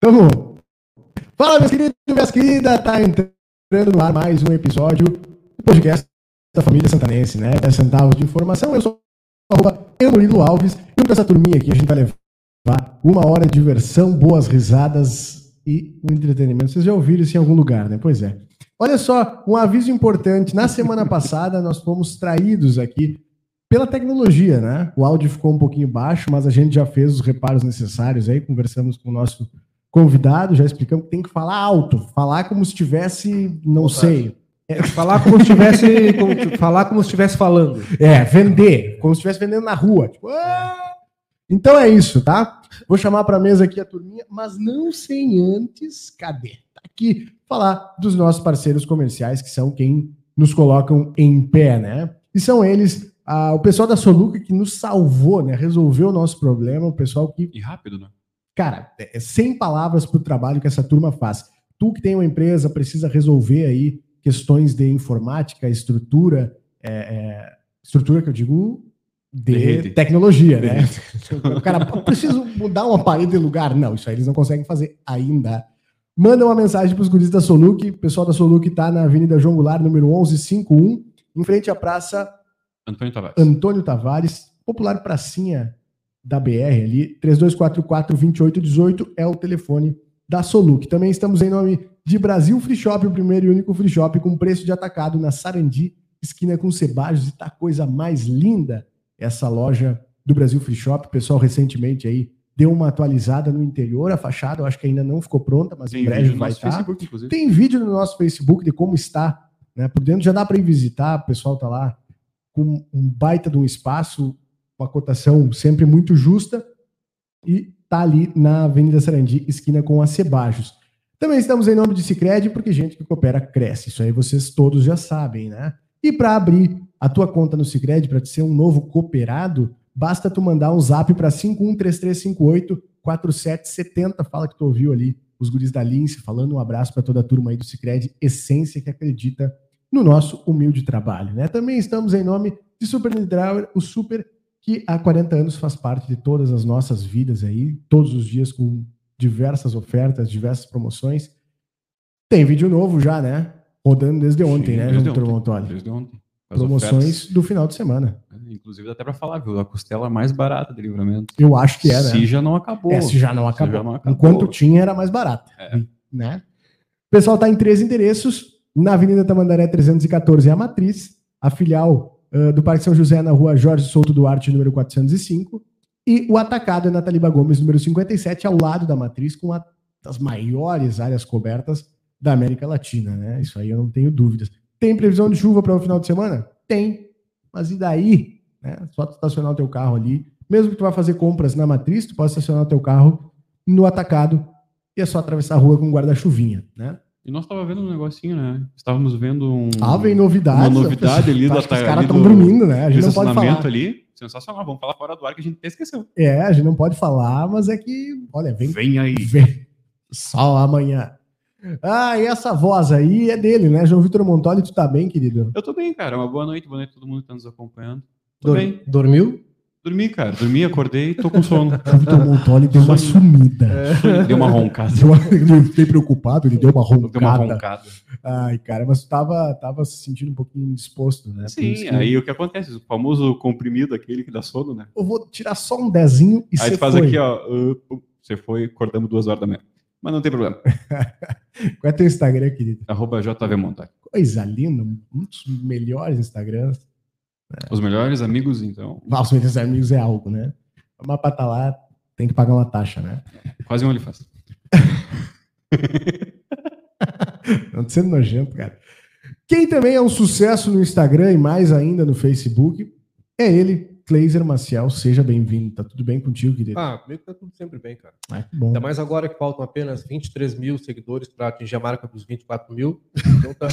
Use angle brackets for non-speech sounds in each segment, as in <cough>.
Tamo. Fala, meus queridos e minhas queridas. Tá entrando no ar mais um episódio do podcast da família santanense, né? 10 centavos de informação. Eu sou arroba eu, Alves. E com essa turminha aqui a gente vai levar uma hora de diversão, boas risadas e um entretenimento. Vocês já ouviram isso em algum lugar, né? Pois é. Olha só, um aviso importante. Na semana passada nós fomos traídos aqui pela tecnologia, né? O áudio ficou um pouquinho baixo, mas a gente já fez os reparos necessários aí, conversamos com o nosso convidado, já explicamos que tem que falar alto, falar como se estivesse, não sei. É, falar como se estivesse, como, falar como se estivesse falando. É, vender, como se estivesse vendendo na rua. Tipo, ah! Então é isso, tá? Vou chamar para mesa aqui a turminha, mas não sem antes, cadê? Tá aqui falar dos nossos parceiros comerciais, que são quem nos colocam em pé, né? E são eles, ah, o pessoal da Soluca que nos salvou, né? Resolveu o nosso problema, o pessoal que. E rápido, né? Cara, é sem palavras para o trabalho que essa turma faz. Tu que tem uma empresa, precisa resolver aí questões de informática, estrutura, é, é, estrutura que eu digo de, rede. tecnologia, né? o cara, preciso mudar uma parede de lugar. Não, isso aí eles não conseguem fazer ainda. Manda uma mensagem para os guris da Soluc. O pessoal da Soluc está na Avenida João Goulart, número 1151, em frente à Praça Antônio Tavares. Antônio Tavares, popular pracinha da BR ali, 3244-2818 é o telefone da Soluc. Também estamos em nome de Brasil Free Shop, o primeiro e único free shop com preço de atacado na Sarandi, esquina com Sebajos, e tá coisa mais linda essa loja do Brasil Free Shop. O pessoal recentemente aí deu uma atualizada no interior, a fachada eu acho que ainda não ficou pronta, mas Tem em breve vai estar. Facebook, inclusive. Tem vídeo no nosso Facebook de como está, né? Por dentro já dá para ir visitar, o pessoal tá lá com um baita de um espaço, uma cotação sempre muito justa e tá ali na Avenida Sarandi, esquina com a Cebajos. Também estamos em nome de Sicredi, porque gente que coopera cresce. Isso aí vocês todos já sabem, né? E para abrir a tua conta no Sicredi para ser um novo cooperado, basta tu mandar um zap para 513358 4770. Fala que tu ouviu ali os guris da Lince falando um abraço para toda a turma aí do Sicredi, essência que acredita no nosso humilde trabalho, né? Também estamos em nome de Super Nidrauer, o Super que há 40 anos faz parte de todas as nossas vidas aí, todos os dias com diversas ofertas, diversas promoções. Tem vídeo novo já, né? Rodando desde ontem, Sim, né, desde ontem. Montoli? Desde ontem. As Promoções ofertas, do final de semana. né? Inclusive, dá até para falar, viu? A costela mais barata de livramento. Eu acho que é, né? Se já não acabou. É, se já não acabou. já não acabou. Enquanto tinha, era mais barato. É. Né? O pessoal está em três endereços. Na Avenida Tamandaré 314 é a Matriz. A filial ah, do Parque São José na rua Jorge Souto Duarte, número 405. E o Atacado é na Taliba Gomes, número 57, ao lado da Matriz, com uma das maiores áreas cobertas da América Latina. Né? Isso aí eu não tenho dúvidas. Tem previsão de chuva para o final de semana? Tem. Mas e daí? Né? Só estacionar o teu carro ali. Mesmo que tu vá fazer compras na Matriz, tu pode estacionar o teu carro no Atacado e é só atravessar a rua com guarda-chuvinha, né? E nós tava vendo um negocinho, né? Estávamos vendo um. Ah, vem novidades. Uma novidade ali <laughs> da Os caras estão do- dormindo, né? A gente não pode falar. ali. Sensacional. Vamos falar fora do ar que a gente até esqueceu. É, a gente não pode falar, mas é que, olha, vem, Vem aí. vem só amanhã. Ah, e essa voz aí é dele, né? João Vitor Montoli, tu tá bem, querido? Eu tô bem, cara. Uma boa noite. Boa noite a todo mundo que tá nos acompanhando. Tô Dor- bem. Dormiu? Dormi, cara. Dormi, acordei, tô com sono. João Vitor Montoli deu uma sumida. Deu uma roncada. Ele fiquei preocupado, ele deu uma roncada. Deu uma roncada. Ai, cara, mas tu tava, tava se sentindo um pouquinho indisposto, né? Sim, que aí o que acontece? O famoso comprimido, aquele que dá sono, né? Eu vou tirar só um dezinho e Aí você tu faz foi. aqui, ó. uh, você foi, acordamos duas horas da manhã. Mas não tem problema. <laughs> Qual é teu Instagram, querido? Arroba JV. Coisa linda, um dos melhores Instagrams. Os melhores amigos, então. Ah, <laughs> Os melhores amigos é algo, né? Pra estar lá, tem que pagar uma taxa, né? Quase um OnlyFans. <laughs> Não tô sendo nojento, cara. Quem também é um sucesso no Instagram e mais ainda no Facebook é ele, Cleiser Maciel. Seja bem-vindo. Tá tudo bem contigo, querido? Ah, comigo tá tudo sempre bem, cara. Ah, que bom. Ainda mais agora que faltam apenas 23 mil seguidores para atingir a marca dos 24 mil. <laughs> Então tá.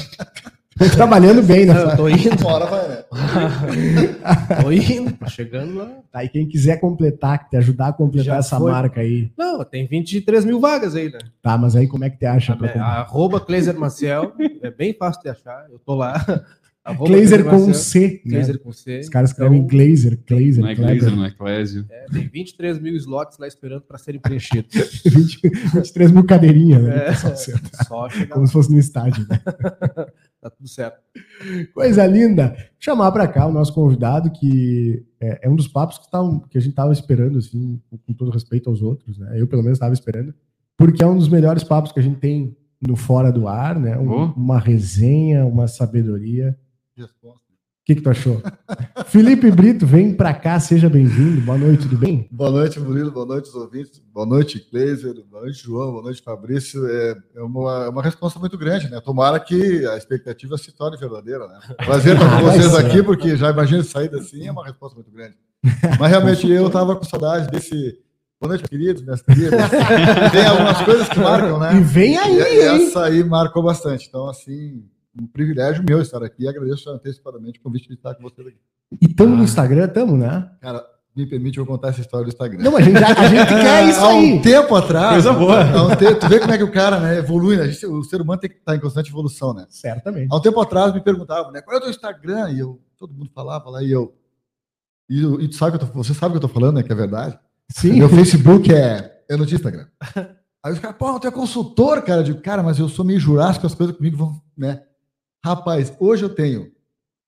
Trabalhando bem, né? Eu tô indo, Bora, vai, né? <laughs> tô indo, tô chegando lá. Tá, e quem quiser completar, te ajudar a completar Já essa foi. marca aí. Não, tem 23 mil vagas aí, né? Tá, mas aí como é que te acha? pra É, arroba Cleiser Maciel, é bem fácil de achar, eu tô lá. <laughs> Arroba Glazer com C. né? Glazer com C. Os caras escrevem Então, Glazer, Glazer, Não é. Glazer, não é Clésio. é, tem 23 mil slots lá esperando para serem preenchidos. <laughs> 20, 23 mil cadeirinhas, né? É. Só chegar Como lá, se fosse no estádio. né? Tá tudo certo. Coisa linda. Chamar para cá o nosso convidado, que é, é um dos papos que, tavam- que a gente estava esperando, assim, com, com todo respeito aos outros, né? Eu, pelo menos, estava esperando, porque é um dos melhores papos que a gente tem no Fora do Ar, né? Um- Oh. Uma resenha, uma sabedoria. Resposta. O que, que tu achou? <laughs> Felipe Brito, vem para cá, seja bem-vindo. Boa noite, tudo bem? Boa noite, Murilo. Boa noite, os ouvintes. Boa noite, Kleiser. Boa noite, João. Boa noite, Fabrício. É, é uma, é uma resposta muito grande, né? Tomara que a expectativa se torne verdadeira, né? Prazer estar com <laughs> vocês aqui, porque já imagino sair assim, é uma resposta muito grande. Mas realmente eu estava com saudade desse. Boa noite, queridos, minhas queridas. <laughs> Tem algumas coisas que marcam, né? E vem aí, E essa aí marcou bastante. Então, assim, um privilégio meu estar aqui e agradeço antecipadamente o convite de estar com vocês aqui. E tamo no Instagram, tamo, né? Cara, me permite eu contar essa história do Instagram. Não, a gente, já- a gente <laughs> quer isso Há um aí. tempo atrás. Coisa boa. há um tempo- tu vê como é que o cara né, evolui, né? A gente- o ser humano tem que estar em constante evolução, né? Certamente. Há um tempo atrás me perguntavam, né? Qual é o teu Instagram? E eu, todo mundo falava lá, e eu. E, e tu sabe que eu tô, você sabe o que eu tô falando, né? Que é verdade. Sim. Meu <laughs> Facebook é. Eu não tinha Instagram. Aí os caras, pô, tu é consultor, cara. Eu digo, cara, mas eu sou meio jurássico, as coisas comigo vão, né? Rapaz, hoje eu tenho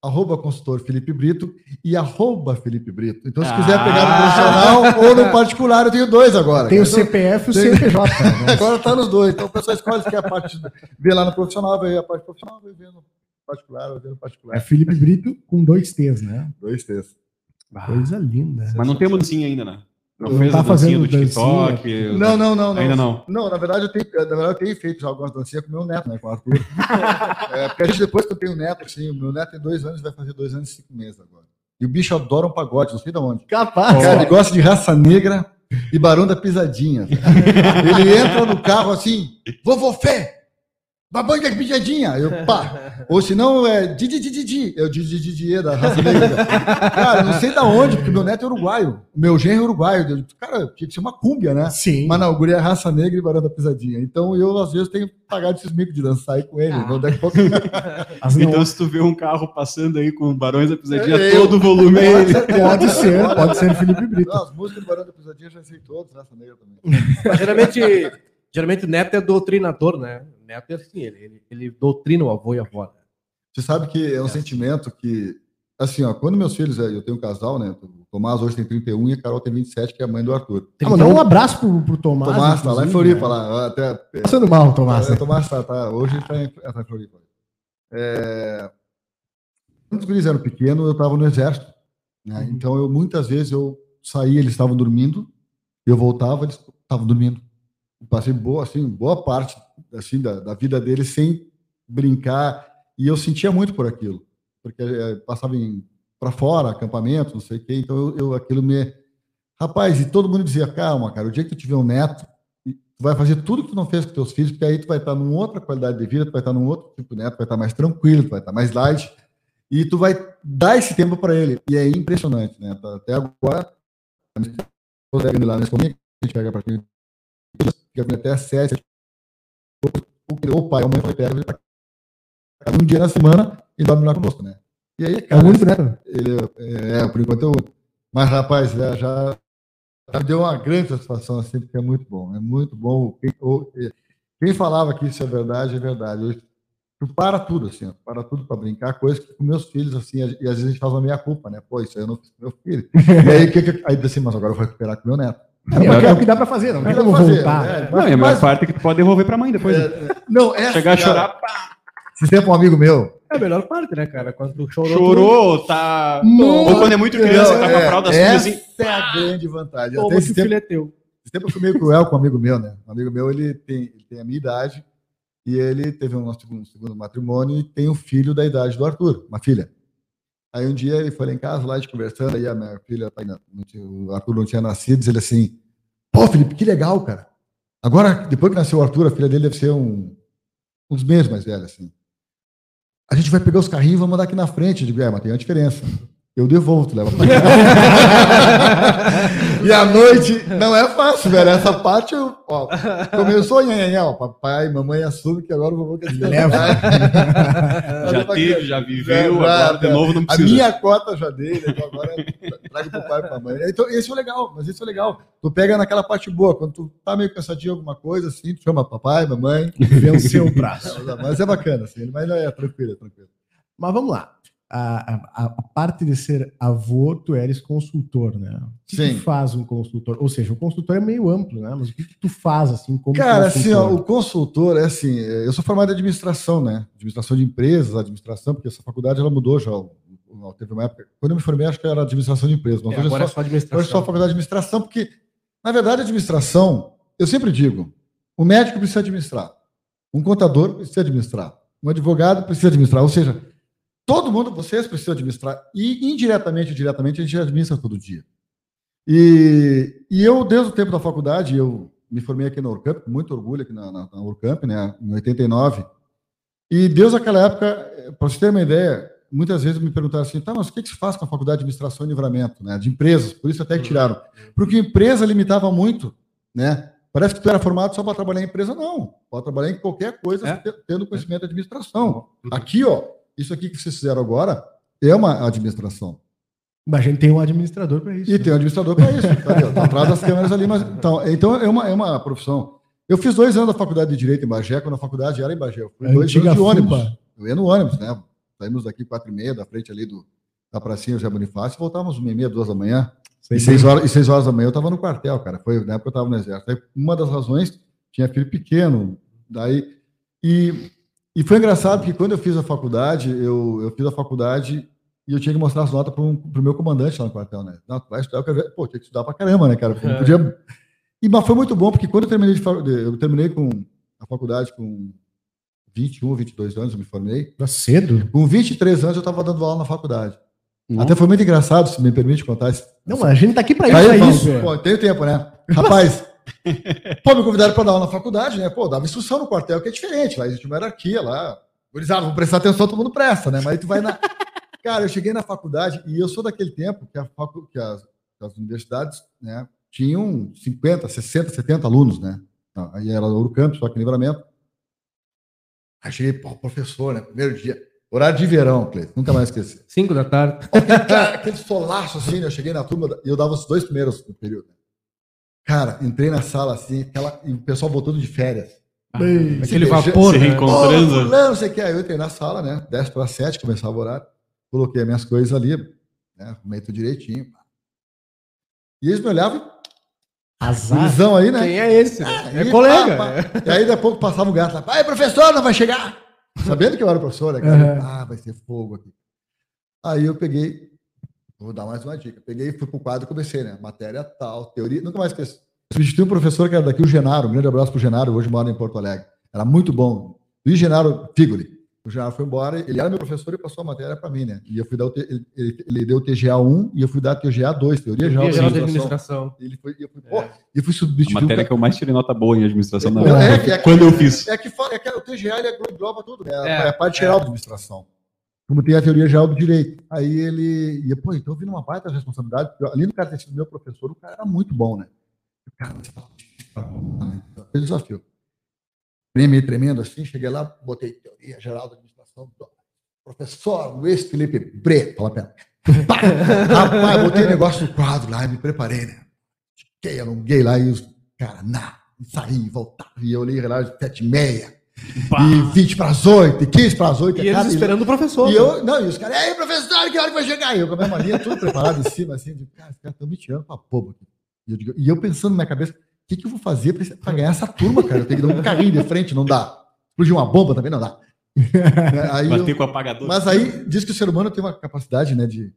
arroba consultor Felipe Brito e arroba Felipe Brito. Então, se quiser pegar no Ah. profissional ou no particular, eu tenho dois agora. Tem o CPF e o CNPJ. né? <laughs> Agora tá nos dois. Então o pessoal escolhe se quer a parte. Vê lá no profissional, vê a parte profissional, vai ver no particular, vai ver no É particular. Felipe Brito com dois T's, né? Dois textos. Coisa linda. Mas não tem dancinha ainda, né? Não, Não fez tá a dancinha fazendo do TikTok. Não, não, não, não. Ainda não. Não, na verdade eu tenho, na verdade, eu tenho feito já algumas dancinhas com o meu neto, né? Com o Arthur. é, porque a gente, depois que eu tenho neto, assim, o meu neto tem dois anos, vai fazer dois anos e cinco meses agora. E o bicho adora um pagode, não sei de onde. Capaz. Cara, ele gosta de raça negra e barão da pisadinha. <laughs> Ele entra no carro assim, vovô Fé, babão da pisadinha. Eu, pá. <laughs> Ou se não, é Didi Didi Didi. Eu Didi Didi da raça negra. Cara, não sei da onde, porque meu neto é uruguaio. Meu genro é uruguaio. Cara, tinha que ser uma cúmbia, né? Sim. Mas não, é raça negra e barão da pisadinha. Então eu, às vezes, tenho que pagar esses micos de dançar aí com ele. <laughs> Não daqui pouco. As não- Então, se tu vê um carro passando aí com Barões da Pisadinha, É eu. todo o volume é ele. Pode ser, pode ser Felipe Brito. Não, as músicas do barão da pisadinha eu já sei todas, raça negra também. Mas geralmente, geralmente o neto é doutrinador, né? Neto é assim, ele, ele, ele doutrina o avô e a avó. né? Você sabe que é um sentimento que, assim, ó, quando meus filhos, é, eu tenho um casal, né? O Tomás hoje tem 31 e a Carol tem 27, que é a mãe do Arthur. Ah, mandar um abraço pro, pro Tomás. Tomás tá lá em Floripa, né? lá. Até, Passando mal, Tomás. é, Tomás tá, tá, hoje ele tá em, tá em Floripa. É, quando os guris eram pequenos, eu estava no exército. Né? Uhum. Então, eu, muitas vezes eu saía, eles estavam dormindo, eu voltava, eles estavam dormindo. Passei boa, assim, boa parte assim, da, da vida dele sem brincar. E eu sentia muito por aquilo, porque eh, passava para fora, acampamento, não sei o que Então, eu, eu, aquilo me. Rapaz, e todo mundo dizia: calma, cara, o dia que tu tiver um neto, tu vai fazer tudo que tu não fez com teus filhos, porque aí tu vai estar numa outra qualidade de vida, tu vai estar num outro tipo de neto, vai estar mais tranquilo, tu vai estar mais light, e tu vai dar esse tempo para ele. E é impressionante, né? Até agora, lá nesse comigo, a gente pega para fica até 7, entregou o pai ou é a mãe, falei, pega ele tá pra. Tá um dia na semana e dorme lá conosco, né? E aí, cara, é o único, né? Ele, é, é, por enquanto eu. Mas, rapaz, já, já, já deu uma grande satisfação, assim, porque é muito bom. É muito bom. Quem, ou, quem falava que isso é verdade, é verdade. Hoje, tu para tudo, assim, para tudo para brincar, coisa que com meus filhos, assim, e às vezes a gente faz a meia culpa, né? Pô, isso aí eu não fiz com meu filho. <laughs> E aí, que, que, aí assim, mas agora eu vou recuperar com meu neto. É, é o que dá pra fazer, não tem Dá como voltar. né? Não, e a Mas- maior parte é que tu pode devolver pra mãe depois. né? É, não, é. Chegar a chorar, Esse tempo um amigo meu. É a melhor parte, né, cara? Quando tu chorou. chorou, tá. Muito Ou quando é muito criança, tá com a fralda suja essa assim. é a grande vantagem. tu, Até esse tempo, filho é teu. Esse tempo eu fui meio cruel com um amigo meu, né? Um amigo meu, ele tem, ele tem a minha idade e ele teve um segundo, segundo matrimônio e tem um filho da idade do Arthur, uma filha. Aí um dia ele foi lá em casa, lá a gente conversando, aí a minha filha, o Arthur não tinha nascido, ele assim, pô, Felipe, que legal, cara. Agora, depois que nasceu o Arthur, a filha dele deve ser um, uns meses mais velha, assim. A gente vai pegar os carrinhos e vamos andar aqui na frente. Eu digo, é, mas tem uma diferença. Eu devolvo, tu leva pra casa. <laughs> e à noite não é fácil, velho. Essa parte, eu, ó, começou nhanhanhã, ó, papai, mamãe assume que agora o vovô quer dizer. Leva. <laughs> Já teve, já viveu, Já, agora de novo não A precisa. minha cota já dei, né? Então agora trago pro pai e pra mãe. Então, esse é legal, mas esse é legal. Tu pega naquela parte boa, quando tu tá meio cansadinho alguma coisa, assim, tu chama papai, mamãe. Venceu o prazo. Mas é bacana, assim, mas é tranquilo, é tranquilo. Mas vamos lá. A, a- a parte de ser avô, tu eres consultor, né? O que, Sim. faz um consultor? Ou seja, o consultor é meio amplo, né? Mas o que, que tu faz, assim, como Cara, assim, ó, consultor? o consultor é assim, eu sou formado em administração, né? Administração de empresas, administração, porque essa faculdade ela mudou já. Teve uma época, quando eu me formei, acho que era administração de empresas, mas É, hoje, agora é é só, só hoje é só a administração. faculdade de administração, porque, na verdade, administração, eu sempre digo, o médico precisa administrar, um contador precisa administrar, um advogado precisa administrar, ou seja, todo mundo, vocês precisam administrar, e indiretamente ou diretamente a gente administra todo dia. E, e eu, desde o tempo da faculdade, eu me formei aqui na Urcamp, com muito orgulho aqui na, na, na Urcamp, né, em 89. E desde aquela época, para você ter uma ideia, muitas vezes me perguntaram assim, tá, mas o que, que se faz com a faculdade de administração e livramento, né, de empresas? Por isso até que tiraram. Porque empresa limitava muito, né? Parece que tu era formado só para trabalhar em empresa, não. Pode trabalhar em qualquer coisa, É. te- tendo conhecimento de administração. Aqui, ó, isso aqui que vocês fizeram agora é uma administração. Mas a gente tem um administrador para isso. E né? tem um administrador para isso, tá, ó, tá atrás das câmeras ali. Mas, então, então é, uma, é uma profissão. Eu fiz dois anos da faculdade de Direito em Bagé, quando a faculdade era em Bagé. Eu fui A dois anos de ônibus. FUPA. Eu ia no ônibus, né? Saímos daqui quatro e meia, da frente ali do, da pracinha José Bonifácio, voltávamos uma e meia, duas da manhã. E seis, horas, e seis horas da manhã eu estava no quartel, cara. Foi na época que eu estava no exército. Aí, uma das razões, tinha filho pequeno. Daí, e, e foi engraçado porque quando eu fiz a faculdade, eu, eu fiz a faculdade e eu tinha que mostrar as notas para o meu comandante lá no quartel, né? Não, tu vai estudar, eu quero ver. Pô, tinha que estudar pra caramba, né, cara? Porque não podia... E, mas foi muito bom, porque quando eu terminei, de, eu terminei com a faculdade com 21, 22 anos, eu me formei. Tá cedo? Com 23 anos eu estava dando aula na faculdade. Nossa. Até foi muito engraçado, se me permite contar. Não, mas a gente tá aqui para isso. Aí, é isso. Pô, tenho tempo, né? Rapaz, pô, me convidaram para dar aula na faculdade, né? Pô, dava instrução no quartel, que é diferente. Lá existe uma hierarquia lá. Gurizada, vou prestar atenção, todo mundo presta, né? Mas aí tu vai na. <laughs> Cara, eu cheguei na faculdade e eu sou daquele tempo que, a facu... que as, que as universidades né, tinham 50, 60, 70 alunos, né? Aí era o Camp, só que livramento. Aí cheguei, pô, professor, né? Primeiro dia. Horário de verão, Cleiton, nunca mais esqueci. Cinco da tarde. Cara, aquele solaço assim, né? Eu cheguei na turma e eu dava os dois primeiros no período. Cara, entrei na sala assim, aquela, e o pessoal voltando de férias. Bem, Aquele Se vapor, se né? reencontrando. Ô, fulano, não sei o que. Aí eu entrei na sala, né? 10 para 7, começava o horário. Coloquei as minhas coisas ali, né? Arrumei tudo direitinho. E eles me olhavam, Azar. visão aí, né? Quem é esse? né? É Aí, colega. pá, pá. E aí, daqui a pouco passava um gato lá. Ai, professor, não vai chegar. Sabendo que eu era professor, né, cara? Uhum. Ah, vai ser fogo aqui. Aí eu peguei, vou dar mais uma dica. Peguei, fui pro quadro e comecei, né? Matéria tal, teoria, nunca mais esqueci. Substituí um professor que era daqui, o Genaro. Um grande abraço pro Genaro, hoje mora em Porto Alegre. Era muito bom. Luiz Genaro Figoli. O Genaro foi embora, ele era meu professor e passou a matéria para mim, né? E eu fui dar o T- ele, ele- deu o TGA 1 e eu fui dar o TGA 2, teoria geral de administração. Ele foi, eu fui, pô, É. e fui A substituir um matéria que eu mais tirei nota boa em administração na É, vida. é, é, Quando eu fiz. é que, é que o TGA ele engloba tudo, né? É, É, a parte é. geral da administração. Como tem a teoria geral do direito. Aí ele. E, pô, então eu uma baita responsabilidade. porque Ali no cara ter sido meu professor, o cara era muito bom, né? O cara, tá bom, né? Foi desafio. Meio tremendo assim, cheguei lá, botei teoria geral da administração. Professor Luiz Felipe Breto, fala. <laughs> Pá! Rapaz, botei negócio no quadro lá e me preparei, né? Fiquei, alonguei lá e os cara, na, saí, voltava. E eu olhei de sete e meia. E 20 para as 8, e 15 para as 8. E eles esperando o professor. E eu, não, e os caras, e aí, professor, que hora que vai chegar? E eu com a minha mania, tudo preparado em cima, assim, de, cara, os caras estão me tirando pra povo aqui. E eu, digo- e eu pensando na minha cabeça, o que, que eu vou fazer pra, pra ganhar essa turma, cara? Eu tenho que dar um carrinho de frente, não dá. Explodir uma bomba também não dá. Né, <laughs> aí eu- com apagador. mas aí diz que o ser humano tem uma capacidade, né, de,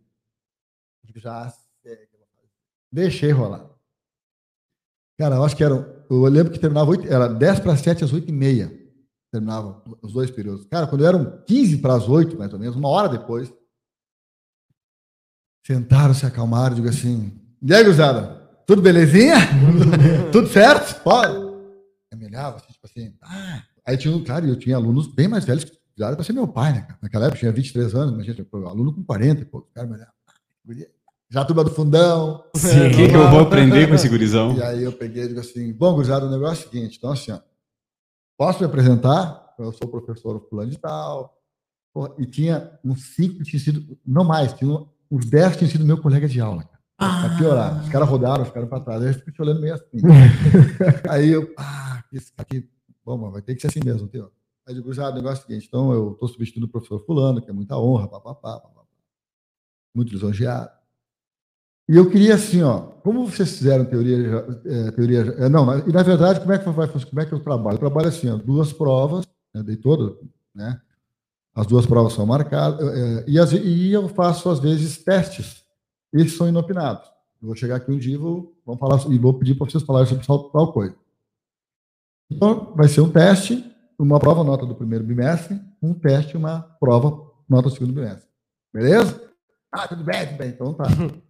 já fazer. deixei rolar. Cara, eu acho que era, eu lembro que terminava oito, era 10 para 7 às 8 e meia. Terminava os dois períodos. Cara, quando eram 15 para as 8, mais ou menos, uma hora depois, sentaram, se acalmaram, digo assim, e aí, Guzada, tudo belezinha? <laughs> tudo certo? Pode? Eu me olhava, assim, tipo assim, ah. Aí tinha, um- cara, eu tinha alunos bem mais velhos que estudaram para ser meu pai, né, cara? Naquela época eu tinha 23 anos, imagina, tinha aluno com 40 e pouco. Cara, me olhava, ah, Já a turma do fundão. O que, que eu vou <laughs> aprender com esse gurizão? E aí eu peguei e digo assim, bom, gurizada, o negócio é o seguinte, então assim, ó, posso me apresentar? Eu sou o professor fulano de tal. E tinha uns cinco que tinham sido, não mais, tinha uns dez tinham sido meu colega de aula. cara. Pra piorar. Os caras rodaram, ficaram pra trás. Aí eu fico te olhando meio assim. <laughs> aí eu, ah, esse aqui, bom, vai ter que ser assim mesmo, teu. Aí eu digo, já, o negócio é o seguinte, então eu tô substituindo o professor fulano, que é muita honra, papapá, papapá. Muito lisonjeado. E eu queria assim, ó, como vocês fizeram teoria, é, teoria, é, não, e na verdade, como é que vai, como é que eu trabalho? Eu trabalho assim, ó, duas provas, né, dei todas, né? As duas provas são marcadas é, e, as- e eu faço às vezes testes. Esses são inopinados. Eu vou chegar aqui um dia vou, vamos falar e vou pedir para vocês falarem sobre tal, tal coisa. Então, vai ser um teste, uma prova nota do primeiro bimestre, um teste, uma prova nota do segundo bimestre. Beleza? Ah, tudo bem, tudo bem. Então tá. <laughs>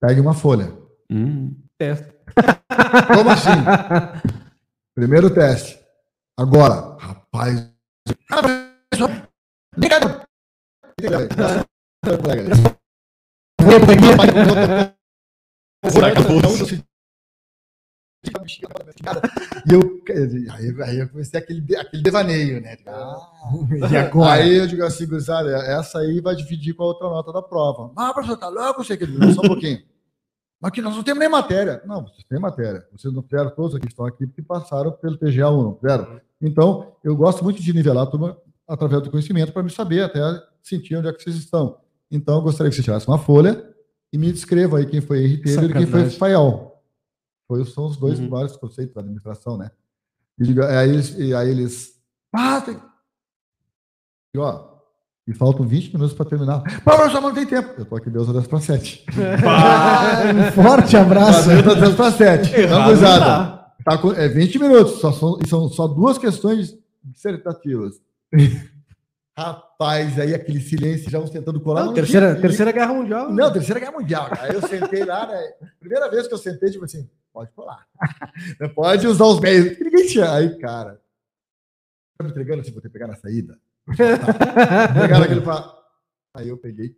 Pegue uma folha. Hum. Testa. <laughs> Como assim? Primeiro teste. Agora, rapaz. <laughs> E eu, aí, aí eu comecei aquele, de- aquele devaneio, né? Ah, <laughs> E agora? Aí eu digo assim, gurizada, essa aí vai dividir com a outra nota da prova. Ah, professor, tá louco? Sei que só um pouquinho. Mas que nós não temos nem matéria. Não, vocês têm matéria. Vocês não fizeram todos aqui que estão aqui porque passaram pelo TGA 1, não fizeram? Então, eu gosto muito de nivelar a turma através do conhecimento para me saber até sentir onde é que vocês estão. Então, eu gostaria que você tirasse uma folha e me descreva aí quem foi Henrique Taylor e quem foi Sacanagem. Foi, são os dois Uhum. maiores conceitos da administração, né? E, digo- aí eles, e aí eles ah, tem... E, ó, e faltam 20 minutos para terminar. Mas, professor, não tem tempo. Eu tô aqui Deus 10 para 7. Ah, um forte abraço. Deus 10 para 7. Errado Não, não gurizada. Tá com, é 20 minutos. Só são, e são só duas questões dissertativas. <laughs> Rapaz, aí aquele silêncio, já uns tentando colar. Não, terceira, tinha- terceira Guerra Mundial. Não, Terceira Guerra Mundial. cara. Aí eu sentei lá, né? Primeira vez que eu sentei, tipo assim, pode colar. <laughs> pode usar os meios. que Ninguém tinha. Aí, cara, tá me entregando assim, vou ter que pegar na saída. <laughs> Pegaram aquele pra... Aí eu peguei.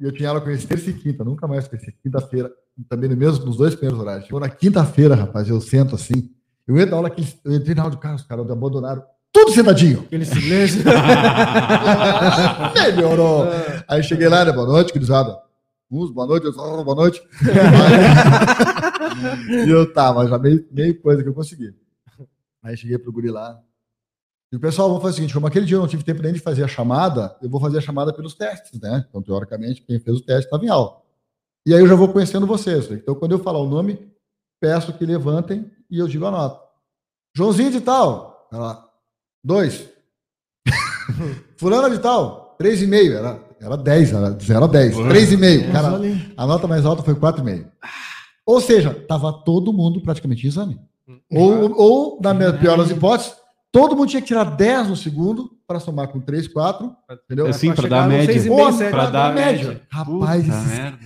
E eu tinha aula com eles terça e quinta, nunca mais esse. Quinta-feira, também no mesmo, nos dois primeiros horários. Chegou na quinta-feira, rapaz, eu sento assim. Eu entro na aula que eu entrei na aula do carro, os caras abandonaram tudo sentadinho. Aquele silêncio. <laughs> Melhorou. Aí cheguei lá, né? Boa noite, gurizada. Uns, boa noite, outros, "Ah, boa noite. <laughs> e eu, mas já meio, meio coisa que eu consegui. Aí cheguei pro guri lá. E o pessoal, vamos fazer o seguinte: como aquele dia eu não tive tempo nem de fazer a chamada, eu vou fazer a chamada pelos testes, né? Então, teoricamente, quem fez o teste estava em aula. E aí eu já vou conhecendo vocês. Então, quando eu falar o nome, peço que levantem e eu digo a nota. Joãozinho de tal, ela, dois. <laughs> Fulana de tal, três e meio. Era, era 10, era de 0 a 10. Ué. Três e meio. Mas Cara, olha aí. a nota mais alta foi 4,5. Ou seja, estava todo mundo praticamente em exame. Ou, ou na minha pior das hipóteses, todo mundo tinha que tirar 10 no segundo para somar com 3, 4. Entendeu? Assim, pra chegar dar no média. pra dar média. média. Rapaz, Puta esses merda.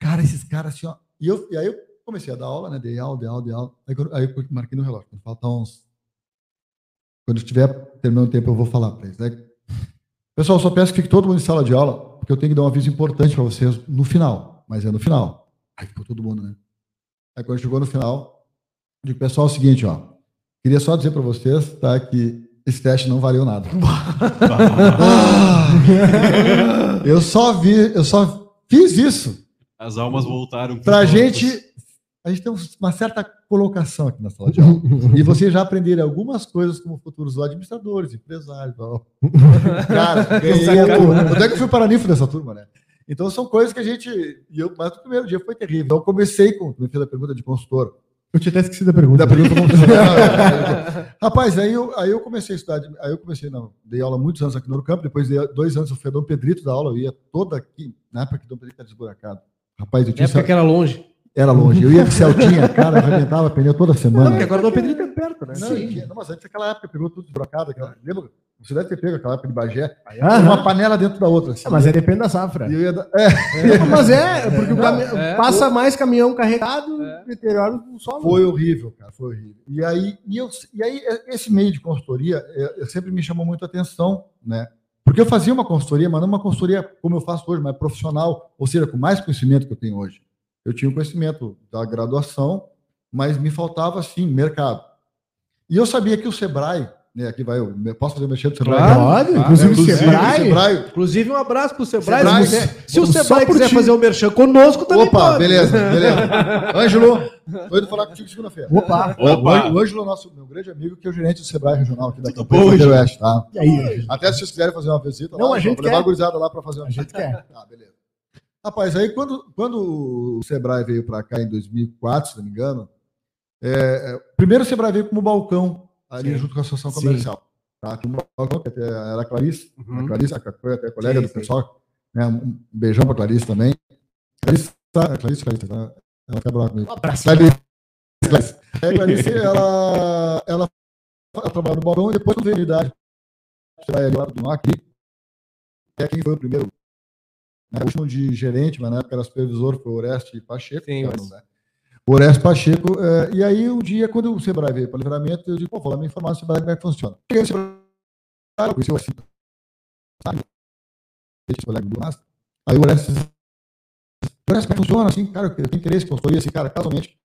cara, esses caras assim, ó. E, eu, e aí eu comecei a dar aula, né? Dei aula, dei aula, dei aula. Aí, aí eu marquei no relógio. Quando faltar uns. Quando estiver terminando o tempo, eu vou falar para eles. Né? Pessoal, só peço que fique todo mundo em sala de aula, porque eu tenho que dar um aviso importante para vocês no final. Mas é no final. Aí ficou todo mundo, né? Aí quando chegou no final, eu digo, pessoal, é o seguinte, ó. Queria só dizer para vocês, tá, que esse teste não valeu nada. <laughs> Eu só vi, eu só fiz isso As almas voltaram. Pra com gente, a gente tem uma certa colocação aqui na sala de aula. e <laughs> vocês já aprenderam algumas coisas como futuros administradores, empresários. tal. <laughs> Cara, ganhei a turma. Onde é que eu fui para NIF dessa turma, né? Então são coisas que a gente. E eu, mas o primeiro dia foi terrível. Então eu comecei com. Me fez a pergunta de consultor. Eu tinha até esquecido a pergunta. Da pergunta como você- <laughs> Rapaz, aí eu, aí eu comecei a estudar, aí eu comecei, não, dei aula muitos anos aqui no Campo, depois dei dois anos eu fui a Dom Pedrito da aula, eu ia toda aqui, na época que Dom Pedrito era desburacado. Rapaz, eu tinha época que era longe. Era longe. Eu ia de Celtinha, <laughs> cara, arrebentava pneu toda Não, semana. porque agora o Dom Pedrito é perto, né? Não, e- não, mas antes daquela época pegou tudo desbrocado. Aquela, lembra? Você deve ter pego aquela época de Bagé. Aham. Uma panela dentro da outra. Assim, Ah, mas é depende da safra. Eu ia dar- é, Mas é, porque o Não, cami- é. passa mais caminhão carregado, É. deteriora o solo. foi horrível, cara, foi horrível. E aí, e eu, e aí esse meio de consultoria, é, é, sempre me chamou muito a atenção, né? Porque eu fazia uma consultoria, mas não uma consultoria como eu faço hoje, mas profissional, ou seja, com mais conhecimento que eu tenho hoje. Eu tinha o conhecimento da graduação, mas me faltava, sim, mercado. E eu sabia que o Sebrae, né, aqui vai, eu posso fazer mexer do Sebrae? Claro, Pode, claro. inclusive o Inclusive, Sebrae. o Sebrae Inclusive, um abraço pro Sebrae. Sebrae. Se, quiser- se o Sebrae quiser ti. fazer o merchan conosco, também Opa, pode. beleza, beleza. <laughs> Ângelo, tô indo falar contigo segunda-feira. Opa, Opa! O Ângelo é nosso meu grande amigo, que é o gerente do Sebrae Regional aqui da campanha Ângelo? Oeste, tá? e aí? Até se vocês quiserem fazer uma visita Não, lá, a gente vou levar quer. a gurizada lá para fazer uma A gente quer. Tá, beleza. Rapaz, aí quando, quando o Sebrae veio para cá em 2004, se não me engano, é, é, primeiro o Sebrae veio como balcão ali Sim. junto com a Associação Sim. Comercial. Tá? Tinha um balcão que até era a Clarice, Uhum. a Clarice, a foi até colega Sim, do pessoal. Né? Um beijão para Clarice também. Clarice, tá? Clarice, Clarice, tá? ela quer falar comigo. Um abraço. Clarice, Clarice. A Clarice, ela, ela, ela trabalhava no balcão e depois veio a unidade. Vai ali lá do MAC, é quem foi o primeiro né, o último de gerente, mas na época era supervisor, foi o Oreste Pacheco. Sim, cara, mas- né? O Oreste Pacheco. é, e aí, um dia, quando o Sebrae veio para livramento, eu digo, pô, vou lá me informar no Sebrae como é que funciona. Cheguei no Sebrae, eu conheci o Oreste, sabe? Aí o Oreste disse, Oreste, como é que funciona assim? Cara, eu tenho interesse em consultoria, assim, cara, casualmente.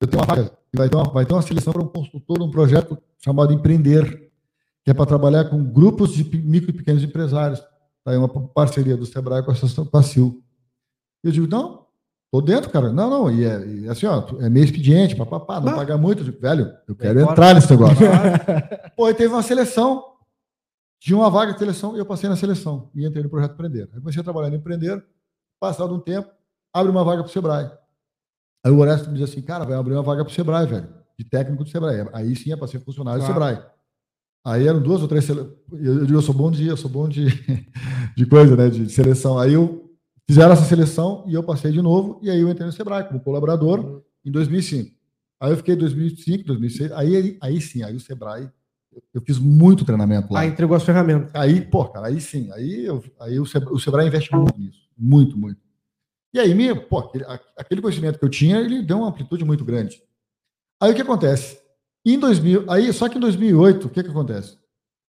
Eu tenho uma vaga, vai ter uma, vai ter uma seleção para um consultor num projeto chamado Empreender, que é para trabalhar com grupos de micro e pequenos empresários. Tá aí uma parceria do Sebrae com a Associação Pacil. Eu digo, não, tô dentro, cara. Não, não, e é, e assim, ó, é meio expediente, papapá, não Ah. paga muito. Eu digo, velho, eu quero Bem, entrar nesse negócio. <laughs> Pô, aí teve uma seleção, tinha uma vaga de seleção, e eu passei na seleção, e entrei no projeto Empreender. Aí comecei a trabalhar no Empreender, passado um tempo, abre uma vaga para o Sebrae. Aí o Orestes me diz assim, cara, vai abrir uma vaga para o Sebrae, velho, de técnico do Sebrae. Aí sim é para ser funcionário Claro. do Sebrae. Aí eram duas ou três. sele- Eu, eu digo, eu sou bom de, eu sou bom de, <laughs> de coisa, né? De seleção. Aí eu fizeram essa seleção e eu passei de novo, e aí eu entrei no Sebrae como colaborador em 2005. Aí eu fiquei em 2005, 2006. Aí, aí, sim, aí o Sebrae, eu, fiz muito treinamento lá. Aí entregou as ferramentas. Aí, pô, cara, aí sim, aí, eu, aí o, Sebrae, o Sebrae investe muito nisso, muito, muito. E aí, me, pô, aquele, aquele conhecimento que eu tinha, ele deu uma amplitude muito grande. Aí o que acontece? Em 2000, aí, só que em 2008, o que que acontece?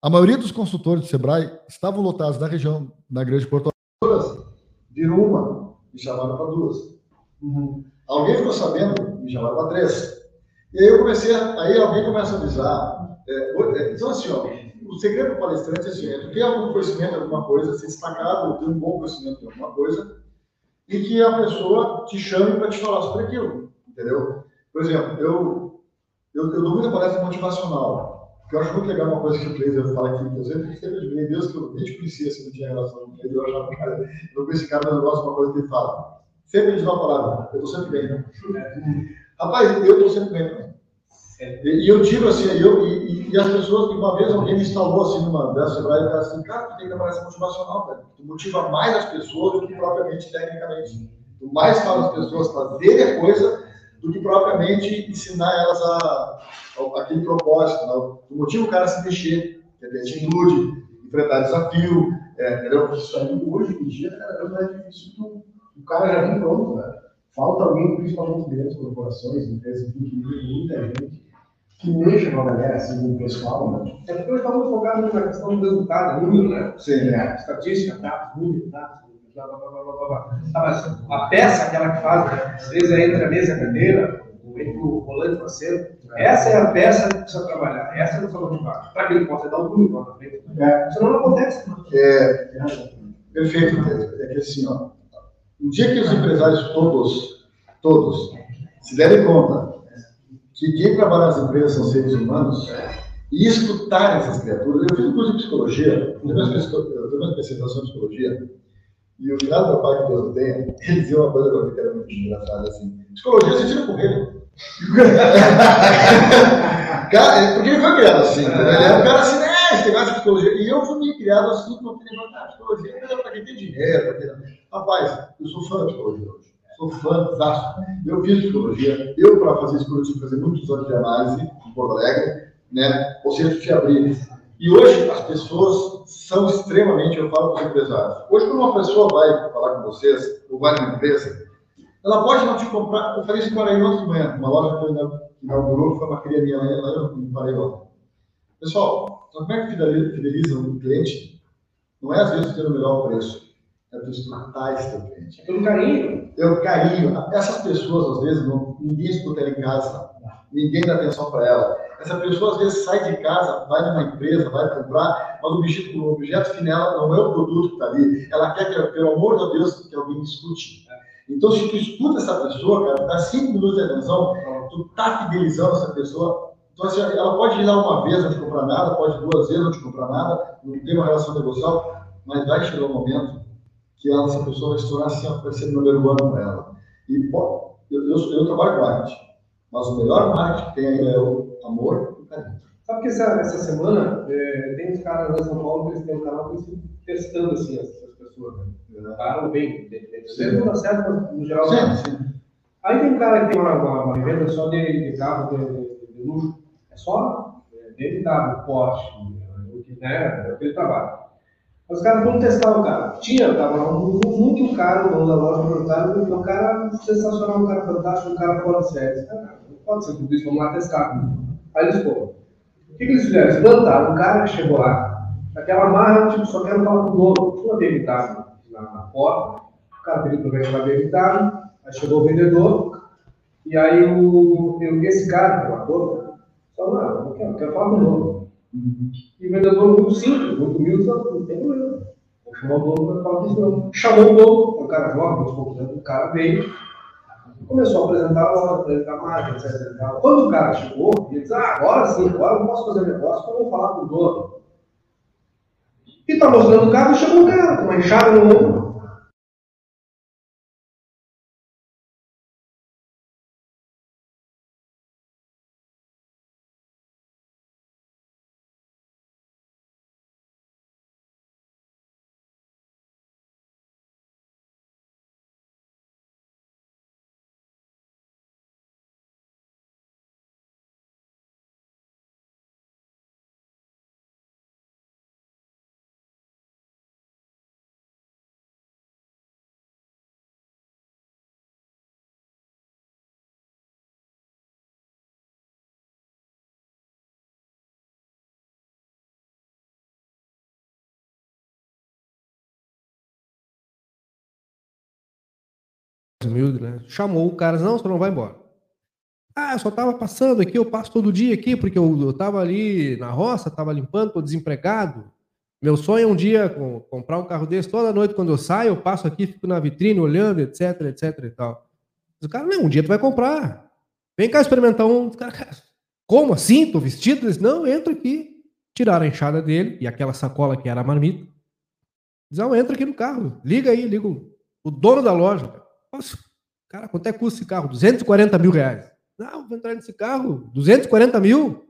A maioria dos consultores do Sebrae estavam lotados na região, na grande Porto Alegre. Virou uma, me chamaram para duas. Alguém ficou sabendo, me chamaram para três. E aí eu comecei, a, aí alguém começa a avisar. é, é, então, assim, ó, o segredo do palestrante é assim, é tu ter algum conhecimento de alguma coisa, ser destacado, ter um bom conhecimento de alguma coisa, e que a pessoa te chame para te falar sobre aquilo, entendeu? Por exemplo, eu, eu, eu dou muita palestra motivacional, que eu acho muito legal uma coisa que o Cleiser fala aqui, que eu sempre, sempre admirei, Deus que eu nem te conhecia, assim, não tinha relação com Cleiser, eu achava, cara, eu não conheço esse cara, mas eu gosto de uma coisa que ele fala. Sempre diz uma palavra, eu estou sempre bem. né? Rapaz, eu estou sempre bem também. E, e eu digo assim, eu, e, e- e as pessoas, uma vez alguém me instalou assim numa dessa Sebrae e falou assim, cara, tu tem que trabalhar motivacional, velho. Tu motiva mais as pessoas do que propriamente tecnicamente. Tu mais faz as pessoas fazerem a coisa do que propriamente ensinar elas a, a- aquele propósito. Né? Tu motiva o cara se mexer, a ter atitude, enfrentar desafio, é, entendeu? Isso aí, hoje em dia, cada vez mais difícil tu, o cara já vem pronto, né? Falta alguém, principalmente grandes corporações, empresas, que tem muita gente que mexa com a galera, assim, com o pessoal, né? É porque hoje está muito focado na questão do resultado, número, né? Sim, É, estatística, dados, número, dados, blá, blá, blá, blá, blá. Ah, mas a peça, aquela que faz, né? às vezes é entre a mesa e a cadeira, o volante parceiro, essa é a peça que precisa trabalhar, essa é a precisa motivar, para que ele possa dar o número lá na frente. É. Senão não acontece. né? É, perfeito, é que assim, ó, o dia que os empresários todos, todos, se derem conta que quem trabalha nas empresas são seres humanos e escutarem essas criaturas, eu fiz um curso de psicologia, eu tenho uma especialização em psicologia, e o final do meu pai, que Deus o tenha, ele dizia uma coisa pra mim que era muito engraçada, assim, psicologia você tira com ele. <laughs> Cara, é porque ele foi criado assim, né? ele é um cara assim, né, esse negócio de psicologia, e eu fui criado assim, porque ele falou, ah, psicologia é pra quem tem dinheiro, pra quem... Rapaz, eu sou fã de psicologia hoje, sou fã, eu fiz psicologia, eu para fazer psicologia tive que fazer muitos anos de análise em Porto Alegre, né, ou seja, te abrir. E hoje as pessoas são extremamente, eu falo para os empresários, hoje quando uma pessoa vai falar com vocês, ou vai numa empresa, ela pode não te comprar, eu falei isso para ele ontem de manhã, uma loja que eu ina- inaugurou, foi uma cria minha lá, lá parei lá. Pessoal, sabe como é que fideliza, um cliente? Não é às vezes ter o melhor preço, é tu escutar esse teu cliente. É pelo carinho. É o carinho. Essas pessoas, às vezes, não, ninguém escuta ela em casa, ninguém dá atenção para ela. Essa pessoa, às vezes, sai de casa, vai numa empresa, vai comprar, mas o objeto, o objeto final não é o produto que está ali. Ela quer, que, pelo amor de Deus, que alguém escute. Então, se tu escuta essa pessoa, cara, dá cinco minutos de atenção, tu tá fidelizando essa pessoa. Então, assim, ela pode ir lá uma vez, não te comprar nada, pode duas vezes, não te comprar nada, não tem uma relação negocial, mas vai chegar um momento que ela, essa pessoa vai se tornar assim, vai ser número um para ela. E, pô, eu, eu, eu, trabalho com marketing, mas o melhor marketing que tem é o amor e carinho. Sabe que essa, essa semana é, tem uns caras lá em São Paulo que eles têm um canal que eles testando assim, essas pessoas. Né? Bem, depende não dá certo, mas no geral. Sim, sim. Aí tem um cara que tem uma, uma, uma venda só de, de carro de, de, de luxo. É só é, BMW, Porsche, né? É o que ele trabalha. Os caras vão testar o carro. Tinha, tava muito caro o dono da loja perguntaram, um cara sensacional, um cara fantástico, um cara fora de série. Não pode ser tudo isso, vamos lá testar. Eles foram. O que, que eles fizeram? Eles plantaram um cara que chegou lá, aquela marra, tipo, só quero falar com o dono. Tinha uma BMW na, na porta, o cara pediu para ver uma BMW, aí chegou o vendedor, e aí o, esse cara, o ator, falou, não, não quero, quero falar com o dono. E o vendedor muito simples, muito humilde, não tem problema. Chamar o dono para falar com isso Chamou o dono, o cara jovem, uns poucos anos, o cara veio, começou a apresentar a loja, apresentar a marca, etc. Quando o cara chegou, ele disse, ah, agora sim, agora eu posso fazer negócio, então eu vou falar com o dono. E está mostrando o carro e chegou o cara, com uma enxada no ombro. Humilde, né? Chamou o cara, não, você não vai embora. Ah, eu só tava passando aqui, eu passo todo dia aqui, porque eu, eu tava ali na roça, tava limpando, tô desempregado. Meu sonho é um dia comprar um carro desse. Toda noite, quando eu saio, eu passo aqui, fico na vitrine olhando, etc, etc e tal. O cara, não, um dia tu vai comprar. Vem cá experimentar um. Cara, como assim? Tô vestido? Disse, não, entra aqui. Tiraram a enxada dele e aquela sacola que era a marmita. Diz, não, entra aqui no carro. Liga aí, liga o, o dono da loja. Nossa, cara, quanto é que custa esse carro? 240 mil reais. Não, vou entrar nesse carro, 240 mil.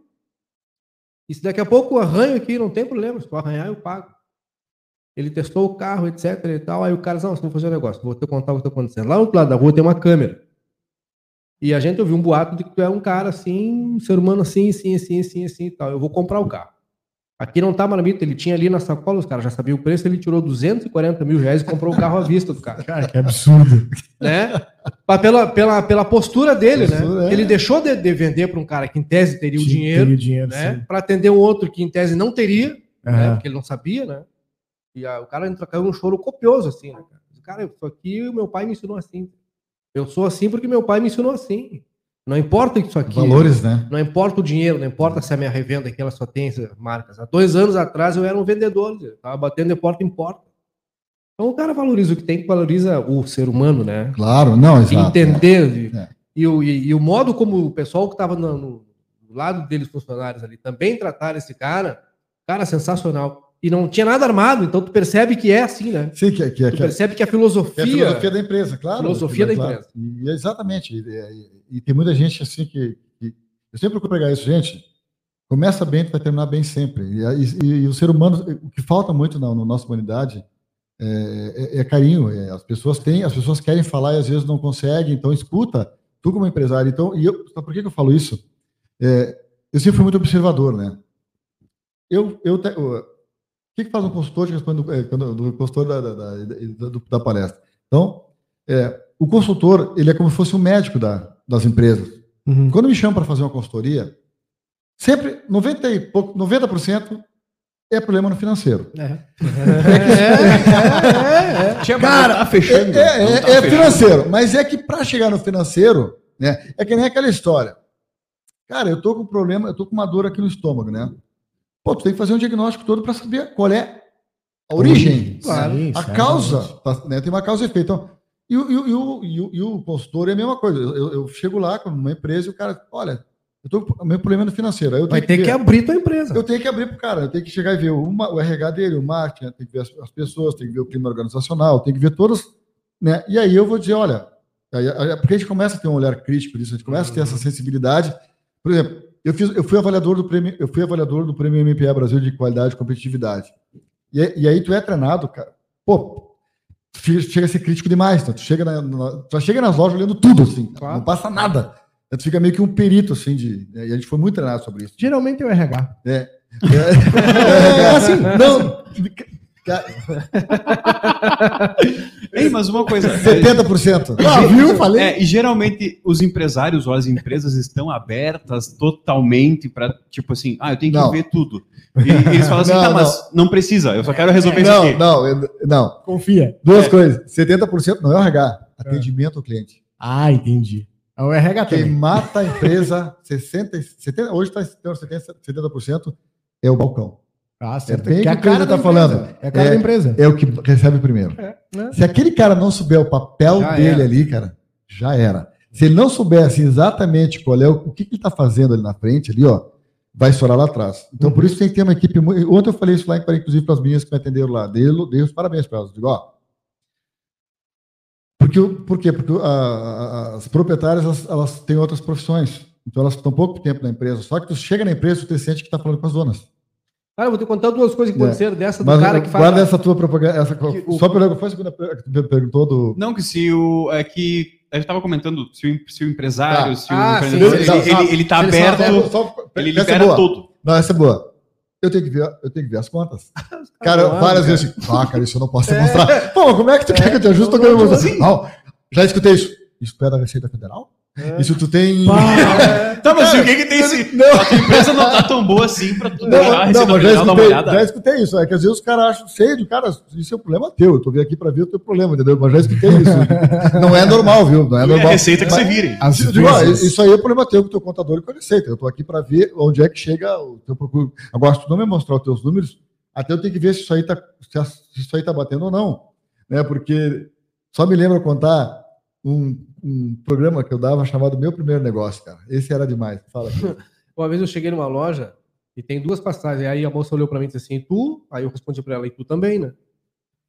E se daqui a pouco arranho aqui, não tem problema. Se tu arranhar, eu pago. Ele testou o carro, etc e tal. Aí o cara disse, não, vou fazer um negócio, vou te contar o que está acontecendo. Lá no outro lado da rua tem uma câmera. E a gente ouviu um boato de que tu é um cara assim, um ser humano assim, assim, assim, assim, assim e tal. Eu vou comprar o carro. Aqui não tá marmita, ele tinha ali na sacola, os caras já sabiam o preço, ele tirou 240 mil reais e comprou o carro à vista do cara. Cara, que absurdo. Né? Pela, pela, pela postura dele, né? postura, né? É. Ele deixou de, de vender para um cara que em tese teria o dinheiro, teria dinheiro né? Para atender um outro que em tese não teria, uhum. né? porque ele não sabia, né? E a, o cara entrou, caiu num choro copioso, assim, né? Cara, isso aqui meu pai me ensinou assim. Eu sou assim porque meu pai me ensinou assim. Não importa isso aqui. Valores, né? Não importa o dinheiro, não importa se a minha revenda aqui ela só tem marcas. Há dois anos atrás eu era um vendedor, estava batendo de porta em porta. Então o cara valoriza o que tem, valoriza o ser humano, né? Claro, não, exato. Entender. É. E, o, e, e, o modo como o pessoal que estava no, no, lado deles, funcionários ali, também trataram esse cara, cara, sensacional. E não tinha nada armado, então tu percebe que é assim, né? Sim, que, que, tu que percebe que a filosofia. É a filosofia da empresa, claro. Filosofia da empresa. E, exatamente. E, e tem muita gente assim que, que, eu sempre procuro pegar isso, gente. Começa bem, tu vai terminar bem sempre. E, e, e o ser humano, o que falta muito na, na nossa humanidade é, é, é carinho. É, as pessoas têm, as pessoas querem falar e às vezes não conseguem. Então escuta, tu como empresário. Então, e eu, por que, que eu falo isso? É, eu sempre fui muito observador, né? Eu, eu o que, que faz um consultor de responde do, é, do consultor da, da, da, da palestra? Então, é, o consultor ele é como se fosse um médico da, das empresas. Uhum. Quando me chamam para fazer uma consultoria, sempre 90 e pouco, 90% é problema no financeiro. É. Tinha, Cara, tá fechando. É, é- tá é financeiro, mas é que para chegar no financeiro, né? É que nem aquela história. Cara, eu tô com um problema, eu tô com uma dor aqui no estômago, né? Pô, tu tem que fazer um diagnóstico todo para saber qual é a origem, Claro. Sim, a causa, tá, né? Tem uma causa e efeito. Então, e, o- e, o- e, o- e, o- consultor é a mesma coisa. Eu, eu- chego lá com uma empresa e o cara, olha, eu tô com o meu problema no financeiro. Eu Vai ter ver. que abrir tua empresa. Eu tenho que abrir para o cara, eu tenho que chegar e ver o, ma- o RH dele, o marketing, tem que ver as, as pessoas, tem que ver o clima organizacional, tem que ver todas. Né? E aí eu vou dizer, olha, aí- aí- porque a gente começa a ter um olhar crítico disso, a gente começa a ter essa sensibilidade. Por exemplo, eu, fiz, eu fui avaliador do prêmio, eu fui avaliador do prêmio MPA Brasil de qualidade e competitividade. E, aí- e aí tu é treinado, cara. Pô, fi- chega a ser crítico demais. Então, tu chega, na, na- tu chega nas lojas olhando tudo, assim, Claro. não passa nada. Tu fica meio que um perito, assim, de. E a gente foi muito treinado sobre isso. Geralmente é o RH. É, é assim, não. <laughs> Ei, mas uma coisa. <laughs> 70%. Ah, viu? Falei. É, e geralmente os empresários ou as empresas estão abertas totalmente para, tipo assim, ah, eu tenho que Não. ver tudo. E eles falam assim, Não, tá, mas não precisa, eu só quero resolver isso Não, aqui. não, eu- não. Confia. Duas coisas. 70% não é o RH, atendimento ao cliente. Ah, entendi. É o RH Quem também. mata a empresa, 60, 70, hoje está 70%, 70% é o balcão. Ah, certo. bem Que é a o que o cara tá falando. É a cara É. da empresa. É o que recebe primeiro. né? Se aquele cara não souber o papel Já dele era. ali, cara, já era. Se ele não souber assim, exatamente qual é o, o que, que ele está fazendo ali na frente, ali, ó, vai estourar lá atrás. Então, por isso tem que ter uma equipe. Ontem eu falei isso lá, inclusive, para as meninas que me atenderam lá. Dei, dei os parabéns para elas. Digo, ó. Porque, por quê? Porque a- a- as proprietárias elas, elas têm outras profissões. Então elas estão pouco tempo na empresa. Só que tu chega na empresa, tu te sente que está falando com as donas. Cara, eu vou te contar duas coisas que É. aconteceram dessa do Mas cara que faz. guarda essa tua propaganda. Essa, Que o- só pelo foi a segunda que tu perguntou do. Não, que se o. É que a gente tava comentando se o, se o empresário, Tá. se o Ah, empreendedor, sim, ele, ele, ele, tá Ele aberto, Só- ele é libera boa. tudo. Não, essa é boa. Eu tenho que ver, eu tenho que ver as contas. <laughs> Cara, falando, várias cara. vezes, ah, cara, isso eu não posso te mostrar. Pô, como é que tu quer que eu te ajuste? não, não, Assim, não, já escutei isso. Isso é da Receita Federal? É. Isso tu tem. Tá, mas o que que tem se Não. a tua empresa não tá tão boa assim pra tu Não, deixar não, mas já Federal dar uma escutei, olhada? já escutei isso. É que às vezes os caras acham sério, cara, isso é um problema teu. Eu tô vindo aqui pra ver o teu problema, entendeu? Mas já escutei isso. <laughs> Não é normal, viu? Não é É a normal. receita que Mas- você vire. Eu digo, ó, isso aí é problema teu com o teu contador e com a receita. Eu tô aqui para ver onde é que chega o teu procuro. Agora, se tu não me mostrar os teus números, até eu tenho que ver se isso aí tá, se isso aí tá batendo ou não. Né? Porque só me lembra contar um, um programa que eu dava chamado Meu Primeiro Negócio, cara. Esse era demais. Fala. <laughs> Uma vez eu cheguei numa loja e tem duas passagens. Aí a moça olhou pra mim e disse assim: Tu? Aí eu respondi pra ela: E tu também, né?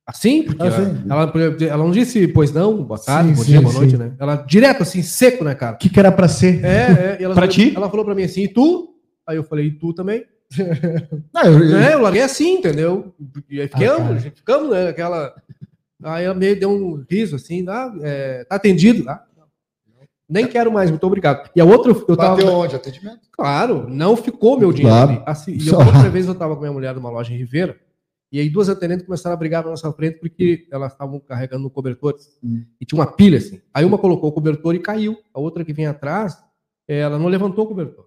Assim? Porque Assim. ela, ela, ela não disse, pois não, boa tarde, Sim, bom sim, dia, boa sim. noite, né? Ela direto assim, seco, né, cara? O que, que era pra ser? É, é. Ela <laughs> Pra ti? Ela falou pra mim assim: E tu? Aí eu falei: E tu também? <laughs> Não, eu- eu- É, eu larguei assim, entendeu? E aí Ah, ficamos, cara. ficamos, né? Aquela. Aí ela meio deu um riso assim, ah, é, tá atendido? Ah, nem quero mais, muito obrigado. E a outra, eu tava. Bateu onde? Atendimento. Claro, não ficou meu dinheiro Claro. Assim, e eu, outra vez eu estava com minha mulher numa loja em Ribeira, e aí duas atendentes começaram a brigar na nossa frente porque elas estavam carregando no cobertor Hum. e tinha uma pilha assim. Aí uma colocou o cobertor e caiu. A outra que vinha atrás, ela não levantou o cobertor.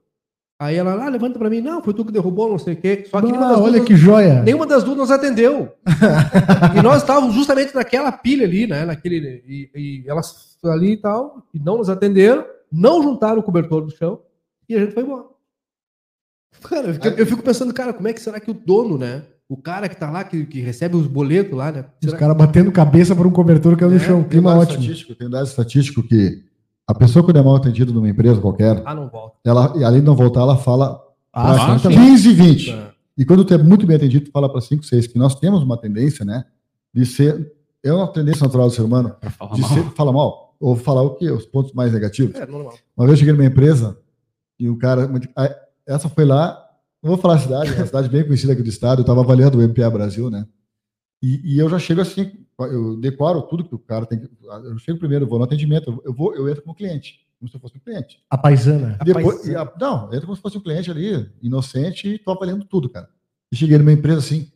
Aí ela, ah, levanta pra mim. Não, foi tu que derrubou, não sei o quê. Só que nenhuma Ah, das olha duas- que joia. nenhuma das duas nos atendeu. <laughs> e nós estávamos justamente naquela pilha ali, né? Naquele, e, e elas ali e tal, e não nos atenderam, não juntaram o cobertor do chão e a gente foi embora. Cara, eu fico, eu fico pensando, cara, como é que será que o dono, né? O cara que tá lá, que, que recebe os boletos lá, né? Os Será- caras batendo cabeça por um cobertor que é no É, chão. Tem Clima ótimo. estatístico, tem dado estatístico que a pessoa quando é mal atendida numa empresa qualquer, Ah, não volta. ela, e além de não voltar, ela fala Ah, sim, também. 15, 20. É. E quando tu é muito bem atendido, tu fala para 5, 6, que nós temos uma tendência, né, de ser, é uma tendência natural do ser humano, de mal. ser, fala mal, ou falar o quê? Os pontos mais negativos. É, normal. Uma vez eu cheguei numa empresa e o cara, ah, essa foi lá, não vou falar a cidade, é uma cidade bem conhecida aqui do estado, eu estava avaliando o MPA Brasil, né, e, e eu já chego assim, eu decoro tudo que o cara tem que, eu chego primeiro, eu vou no atendimento, eu, eu vou, eu entro como cliente, como se eu fosse um cliente. A paisana. Depois, Rapaz, e a- não, entra como se fosse um cliente ali, inocente, e tô avaliando tudo, cara. E cheguei numa empresa assim,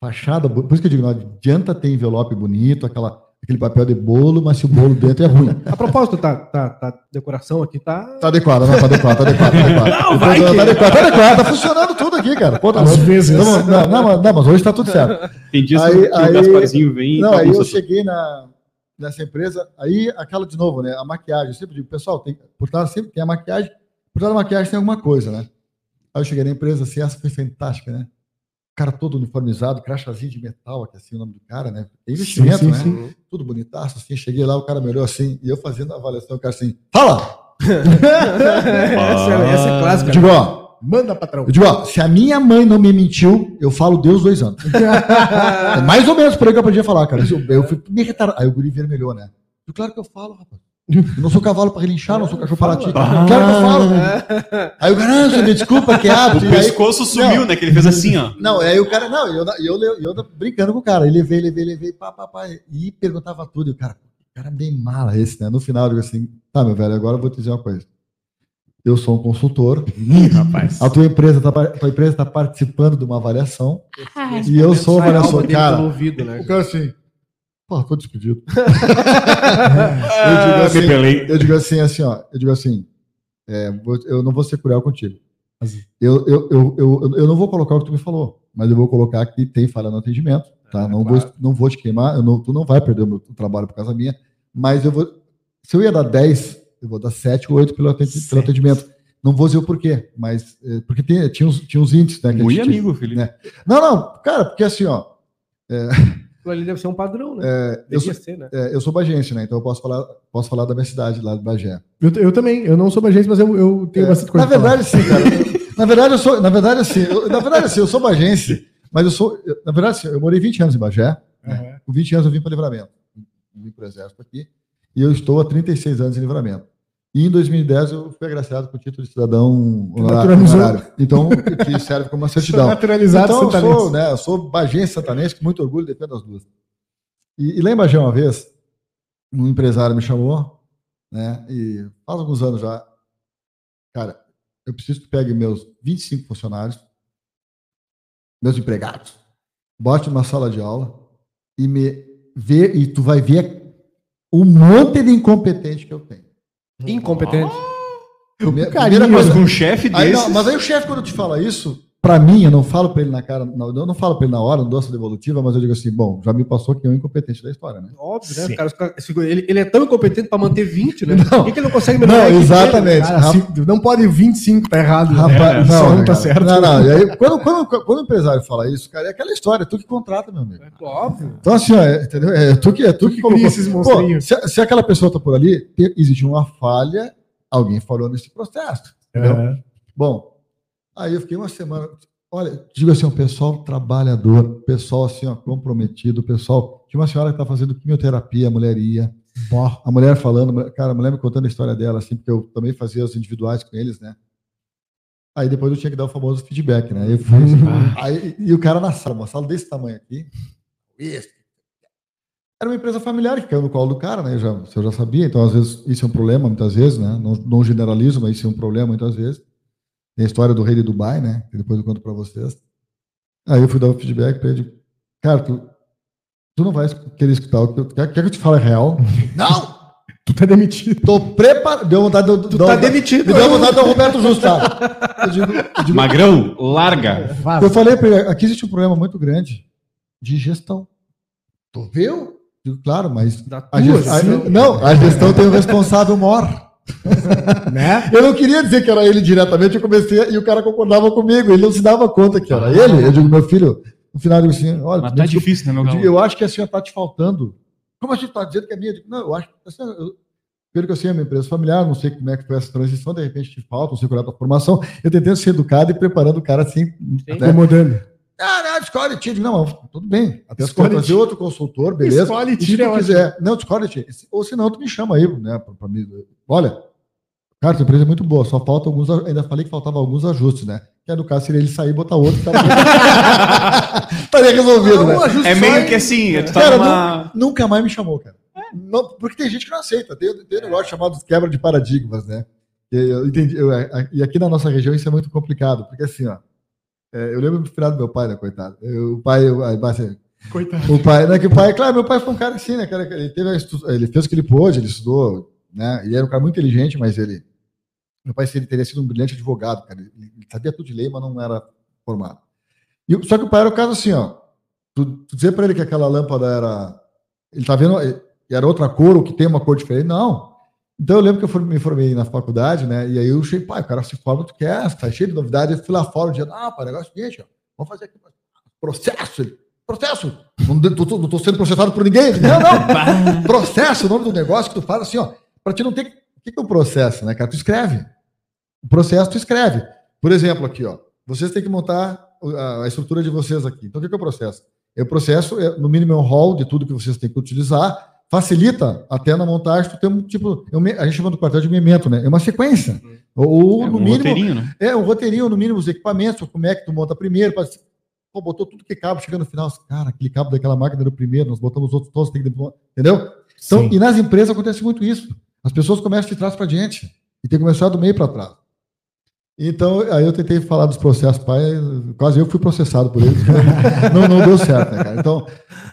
fachada, por isso que eu digo, não adianta ter envelope bonito, aquela. Aquele papel de bolo, mas se o bolo dentro é ruim. A propósito, tá, tá, tá, decoração aqui tá. Tá adequado, não, tá adequado, tá adequado, tá adequado. Não, vai tá, que- tá adequado, tá adequado, tá funcionando tudo aqui, cara. Pô, tá Às vezes. Não, não, não, mas- não, mas hoje tá tudo certo. Tem dias Aí- que o aí- Gasparzinho vem Não, aí eu cheguei na, nessa empresa, aí aquela de novo, né? A maquiagem. Eu sempre digo, pessoal, tem, por trás sempre tem a maquiagem, por trás da maquiagem tem alguma coisa, né? Aí eu cheguei na empresa, assim, essa foi fantástica, né? O cara todo uniformizado, crachazinho de metal, que é assim o nome do cara, né? Tem investimento, Sim, sim, né? sim. Tudo bonitaço, assim. Cheguei lá, o cara me olhou assim, e eu fazendo a avaliação, o cara assim, fala! <laughs> essa, é- essa é clássica. Eu digo, ó, Manda, patrão. eu digo, ó, se a minha mãe não me mentiu, eu falo Deus dois anos. <laughs> É mais ou menos por aí que eu podia falar, cara. Eu, eu fui me retardado. Aí o guri vermelhou, né? Eu, claro que eu falo, rapaz. Eu não sou cavalo para relinchar, não sou cachorro para latir. Ah. Claro que eu falo. Aí o cara, senhor, me desculpa, que é hábito. O E aí- pescoço sumiu, Não. né? Que ele fez assim, ó. Não, aí o cara, não, e eu, e eu, e eu, brincando com o cara. Ele levei, levei, levei, pá, pá, pá, e perguntava tudo. E o cara, o cara é bem mala esse, né? No final eu digo assim, tá, meu velho, agora eu vou te dizer uma coisa. Eu sou um consultor, rapaz. a tua empresa tá, a tua empresa está participando de uma avaliação, Esse e eu sou a avaliação, cara. ouvido, né? O cara assim, pô, tô despedido. Ah, <laughs> eu, digo assim, me pelei. eu digo assim, assim, ó, eu digo assim, é, eu não vou ser cruel contigo. Eu, eu, eu, eu, eu não vou colocar o que tu me falou, mas eu vou colocar que tem falha no atendimento, tá? É, não, claro. vou, não vou te queimar, eu não, tu não vai perder o meu trabalho por causa minha, mas eu vou, se eu ia dar 10, eu vou dar 7 ou 8 pelo, atendi- pelo atendimento. Não vou dizer o porquê, mas é, porque tem- tinha, uns, tinha uns índices, né? Muito gente- amigo, Felipe. né? Não, não, cara, porque assim, ó, <laughs> Aquilo ali deve ser um padrão, né? é, eu, sou, ser, né? é, eu sou bagense, né? Então eu posso falar, posso falar da minha cidade, lá de Bagé. Eu, eu também, eu não sou bagente, mas eu, eu tenho É, bastante coisa na verdade, sim, cara. na verdade, eu sou, na verdade, assim, eu, na verdade, assim, eu sou bagense, mas eu sou, eu- na verdade, assim, eu morei 20 anos em Bagé. Aham. Com 20 anos eu vim para Livramento. Vim para o Exército aqui. E eu estou há 36 anos em Livramento. E em 2010 eu fui agraciado com o título de cidadão honorário. Então, que serve como uma <laughs> Sou certidão. naturalizado Então, eu sou, né, eu sou bagense santanense, com muito orgulho, defendo as duas. E, e lá em Bagé, uma vez, um empresário me chamou, né, e faz alguns anos já, cara, eu preciso que pegue meus 25 funcionários, meus empregados, bote numa sala de aula e me vê, e tu vai ver o monte de incompetente que eu tenho. Incompetente. Primeira- primeira coisa- com um chefe desse. mas aí o chefe, quando te fala isso, pra mim, eu não falo pra ele na cara, não, eu não falo pra ele na hora, não dou essa devolutiva, mas eu digo assim, bom, já me passou que é o incompetente da história, né? Óbvio, né? Esse- ele, ele é tão incompetente pra manter 20, né? <laughs> Não. Por que, que ele não consegue melhorar Não, exatamente. Cara, se- não pode 25, tá errado. Rapaz, É, só não, não tá cara. certo. Não, não. E aí, quando, quando, quando o empresário fala isso, cara, é aquela história, é tu que contrata, meu amigo. É Óbvio. Então, assim, ó, é, entendeu? É tu que, é tu Tu que que colocou. cria esses Pô, monstrinhos. se, se aquela pessoa tá por ali, te- existe uma falha, alguém falhou nesse processo. Entendeu? É. Bom, aí eu fiquei uma semana. Olha, digo assim, o pessoal trabalhador, pessoal assim, ó, comprometido, pessoal. Tinha uma senhora que tá fazendo quimioterapia, a mulher ia. Bó. A mulher falando, cara, a mulher me contando a história dela, assim, porque eu também fazia os individuais com eles, né? Aí depois eu tinha que dar o famoso feedback, né? Eu fui, assim, <laughs> aí, e o cara na sala, uma sala desse tamanho aqui. Esse. Era uma empresa familiar que caiu no colo do cara, né? Eu já, isso eu já sabia, então às vezes isso é um problema, muitas vezes, né? Não, não generalizo, mas isso é um problema muitas vezes. Tem a história do rei de Dubai, né? Que depois eu conto para vocês. Aí eu fui dar o feedback para ele. Cara, tu, tu não vai querer escutar o que eu, quer, quer que eu te fale real? <laughs> não! Tu tá demitido. Tô preparado. Deu vontade de. Tu tá demitido. Me deu vontade de dar o Roberto Justo. tá? Eu digo, eu digo, Magrão, larga. Eu falei para ele, aqui existe um problema muito grande de gestão. Tu viu? Digo, claro, mas Da a gestão, não, a gestão tem um responsável maior. <laughs> Né? Eu não queria dizer que era ele diretamente, eu comecei e o cara concordava comigo, ele não se dava conta que era ele. Eu digo, meu filho, no final eu digo assim, olha, Mas tá desculpa, difícil, né, meu eu, digo, eu acho que a senhora está te faltando. Como a gente está dizendo que é minha? Eu digo, não, eu acho que assim, eu, pelo que eu sei, é uma empresa familiar, não sei como é que foi essa transição, de repente te falta, não sei qual é a tua formação. Eu tentando ser educado e preparando o cara assim. né? Ah, não, escolhe, tira. Não, tudo bem. Até se for trazer outro consultor, beleza. Escolhe, E se tu é ótimo. quiser. Não, escolhe, tira. Ou senão tu me chama aí, né? Pra, pra mim. Olha, cara, tua empresa é muito boa, só falta alguns. Ainda falei que faltava alguns ajustes, né? Que no caso seria ele sair e botar outro. <laughs> Tá... Estaria resolvido, né? É meio que assim, tu tá Cara, numa... Nunca mais me chamou, cara. Não, porque tem gente que não aceita. Tem, tem um negócio chamado quebra de paradigmas, né? E, eu entendi, eu- e aqui na nossa região isso é muito complicado, porque assim, ó. É, eu lembro do final do meu pai, né, coitado? Eu- o pai, eu, aí, assim, Coitado. O pai, né, que o pai, claro, meu pai foi um cara assim, né, cara, ele teve, a ele fez o que ele pôde, ele estudou, né, ele era um cara muito inteligente, mas ele, meu pai ele teria sido um brilhante advogado, cara, ele, ele sabia tudo de lei, mas não era formado. E, só que o pai era o caso assim, ó, tu, tu dizer para ele que aquela lâmpada era, ele tá vendo, era outra cor, ou que tem uma cor diferente, não. Então eu lembro que eu fui- me formei na faculdade, né, e aí eu achei, pai, o cara se forma, tu quer, tá cheio de novidade, eu fui lá fora dia, ah, pai, o negócio é o seguinte, ó, vamos fazer aqui, processo, ele, processo, não, tô- tô- não tô sendo processado por ninguém, não, não, <laughs> processo, o nome do negócio que tu faz assim, ó, para ti não ter, o que que é o processo, né, cara, tu escreve, o processo tu escreve, por exemplo, aqui, ó, vocês têm que montar a, a estrutura de vocês aqui, então o que que é o processo? É o processo, é, no mínimo é um hall de tudo que vocês têm que utilizar, facilita até na montagem, tu tem um tipo, é a gente chama do quartel de memento, né, é uma sequência, ou, É no um mínimo, roteirinho, né? é, um roteirinho, no mínimo, os equipamentos, como é que tu monta primeiro, pra- pô, botou tudo que cabo, chega no final, cara, aquele cabo daquela máquina era o primeiro, nós botamos os outros todos, tem que... entendeu? Então, Sim. e nas empresas acontece muito isso. As pessoas começam de trás para diante e tem que começar do meio para trás. Então, aí eu tentei falar dos processos, pai, quase eu fui processado por eles, não, não deu certo, né, cara? Então,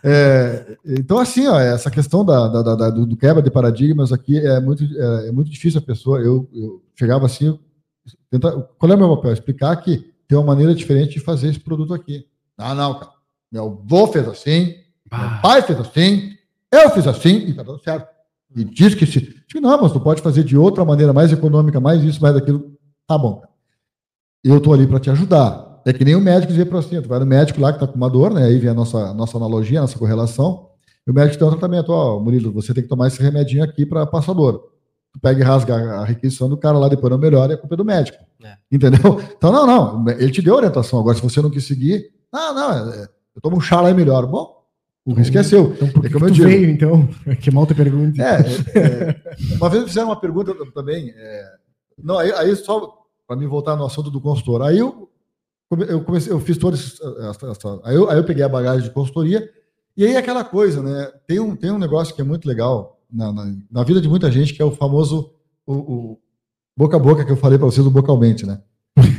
é, então assim, ó, essa questão da, da- da- do, quebra de paradigmas aqui é muito, é, é muito difícil a pessoa, eu, eu chegava assim, tentar, qual é o meu papel? Explicar que tem uma maneira diferente de fazer esse produto aqui. Não, não, cara, meu avô fez assim, meu pai fez assim, eu fiz assim, e tá dando certo. E diz que se. Não, mas tu pode fazer de outra maneira, mais econômica, mais isso, mais aquilo. Tá bom. cara. Eu tô ali para te ajudar. É que nem o médico dizer para você, tu vai no médico lá que tá com uma dor, né? Aí vem a nossa, nossa analogia, a nossa correlação. E o médico tem um tratamento, ó, Murilo, você tem que tomar esse remedinho aqui para passar dor. Tu pega e rasga a requisição do cara lá, depois não melhora, é culpa é do médico. É. Entendeu? <laughs> Então, não, não. Ele te deu orientação. Agora, se você não quis seguir, não, não, é- eu tomo um chá lá e melhoro. Bom, o risco é seu. Então, por que, É como que eu digo. veio, então? <laughs> Que mal te pergunta. É, é, é, uma vez me fizeram uma pergunta também. é, não, aí, aí só para me voltar no assunto do consultor. Aí eu, eu comecei, eu fiz toda essa, aí, eu, aí eu peguei a bagagem de consultoria e aí é aquela coisa, né? Tem um, tem um negócio que é muito legal na, na, na vida de muita gente que é o famoso o, o boca a boca que eu falei para vocês do bocalmente, né?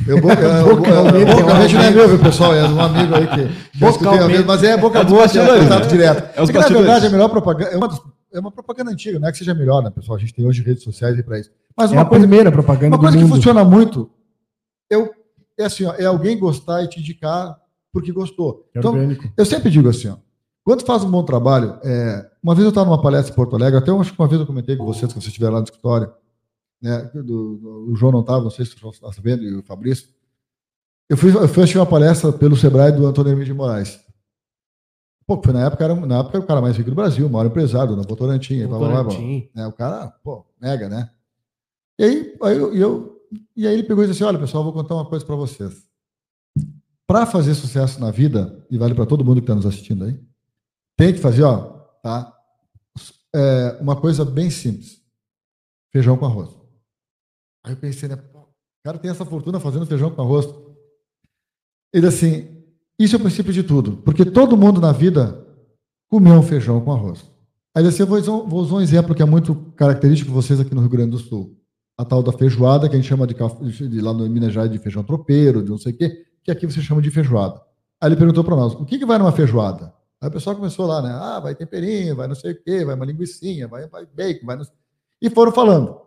Eu, boca, eu, Bocalmente é bocalmente não é ótimo. meu, viu, pessoal? É um amigo aí que, que eu escutei uma vez, mas é boca a É boca, é contato né? direto. É os Porque, na verdade, a melhor propaganda é uma, é uma propaganda antiga, não é que seja melhor, né, pessoal? A gente tem hoje redes sociais aí para isso. Mas É uma a coisa, primeira propaganda uma coisa que funciona muito eu, é assim, ó, é alguém gostar e te indicar porque gostou. É Então, orgânico. eu sempre digo assim, ó, quando faz um bom trabalho, é, uma vez eu estava numa palestra em Porto Alegre, até acho que uma vez eu comentei com vocês, que vocês estiveram lá no escritório, né, do- do- o João não estava, não sei se o João está sabendo, e o Fabrício. Eu fui, eu fui assistir uma palestra pelo Sebrae do Antônio Hermínio de Moraes. Pô, foi na época, era, na época era o cara mais rico do Brasil, o maior empresário, o Votorantim, blá, blá, blá, blá Votorantim. né? O cara, pô, mega, né? E aí, aí eu, eu- e aí ele pegou e disse assim: olha, pessoal, vou contar uma coisa para vocês. Para fazer sucesso na vida, e vale para todo mundo que está nos assistindo aí, tem que fazer, ó, tá? É, uma coisa bem simples: feijão com arroz. Aí eu pensei, né? O cara tem essa fortuna fazendo feijão com arroz. Ele assim, isso é o princípio de tudo, porque todo mundo na vida comeu um feijão com arroz. Aí assim, eu vou vou usar um exemplo que é muito característico de vocês aqui no Rio Grande do Sul. A tal da feijoada, que a gente chama de, de lá no Minas Gerais de feijão tropeiro, de não sei o quê, que aqui você chama de feijoada. Aí ele perguntou para nós, o que, que vai numa feijoada? Aí o pessoal começou lá, né? Ah, vai temperinho, vai não sei o quê, vai uma linguiçinha, vai, vai bacon, vai não. E foram falando.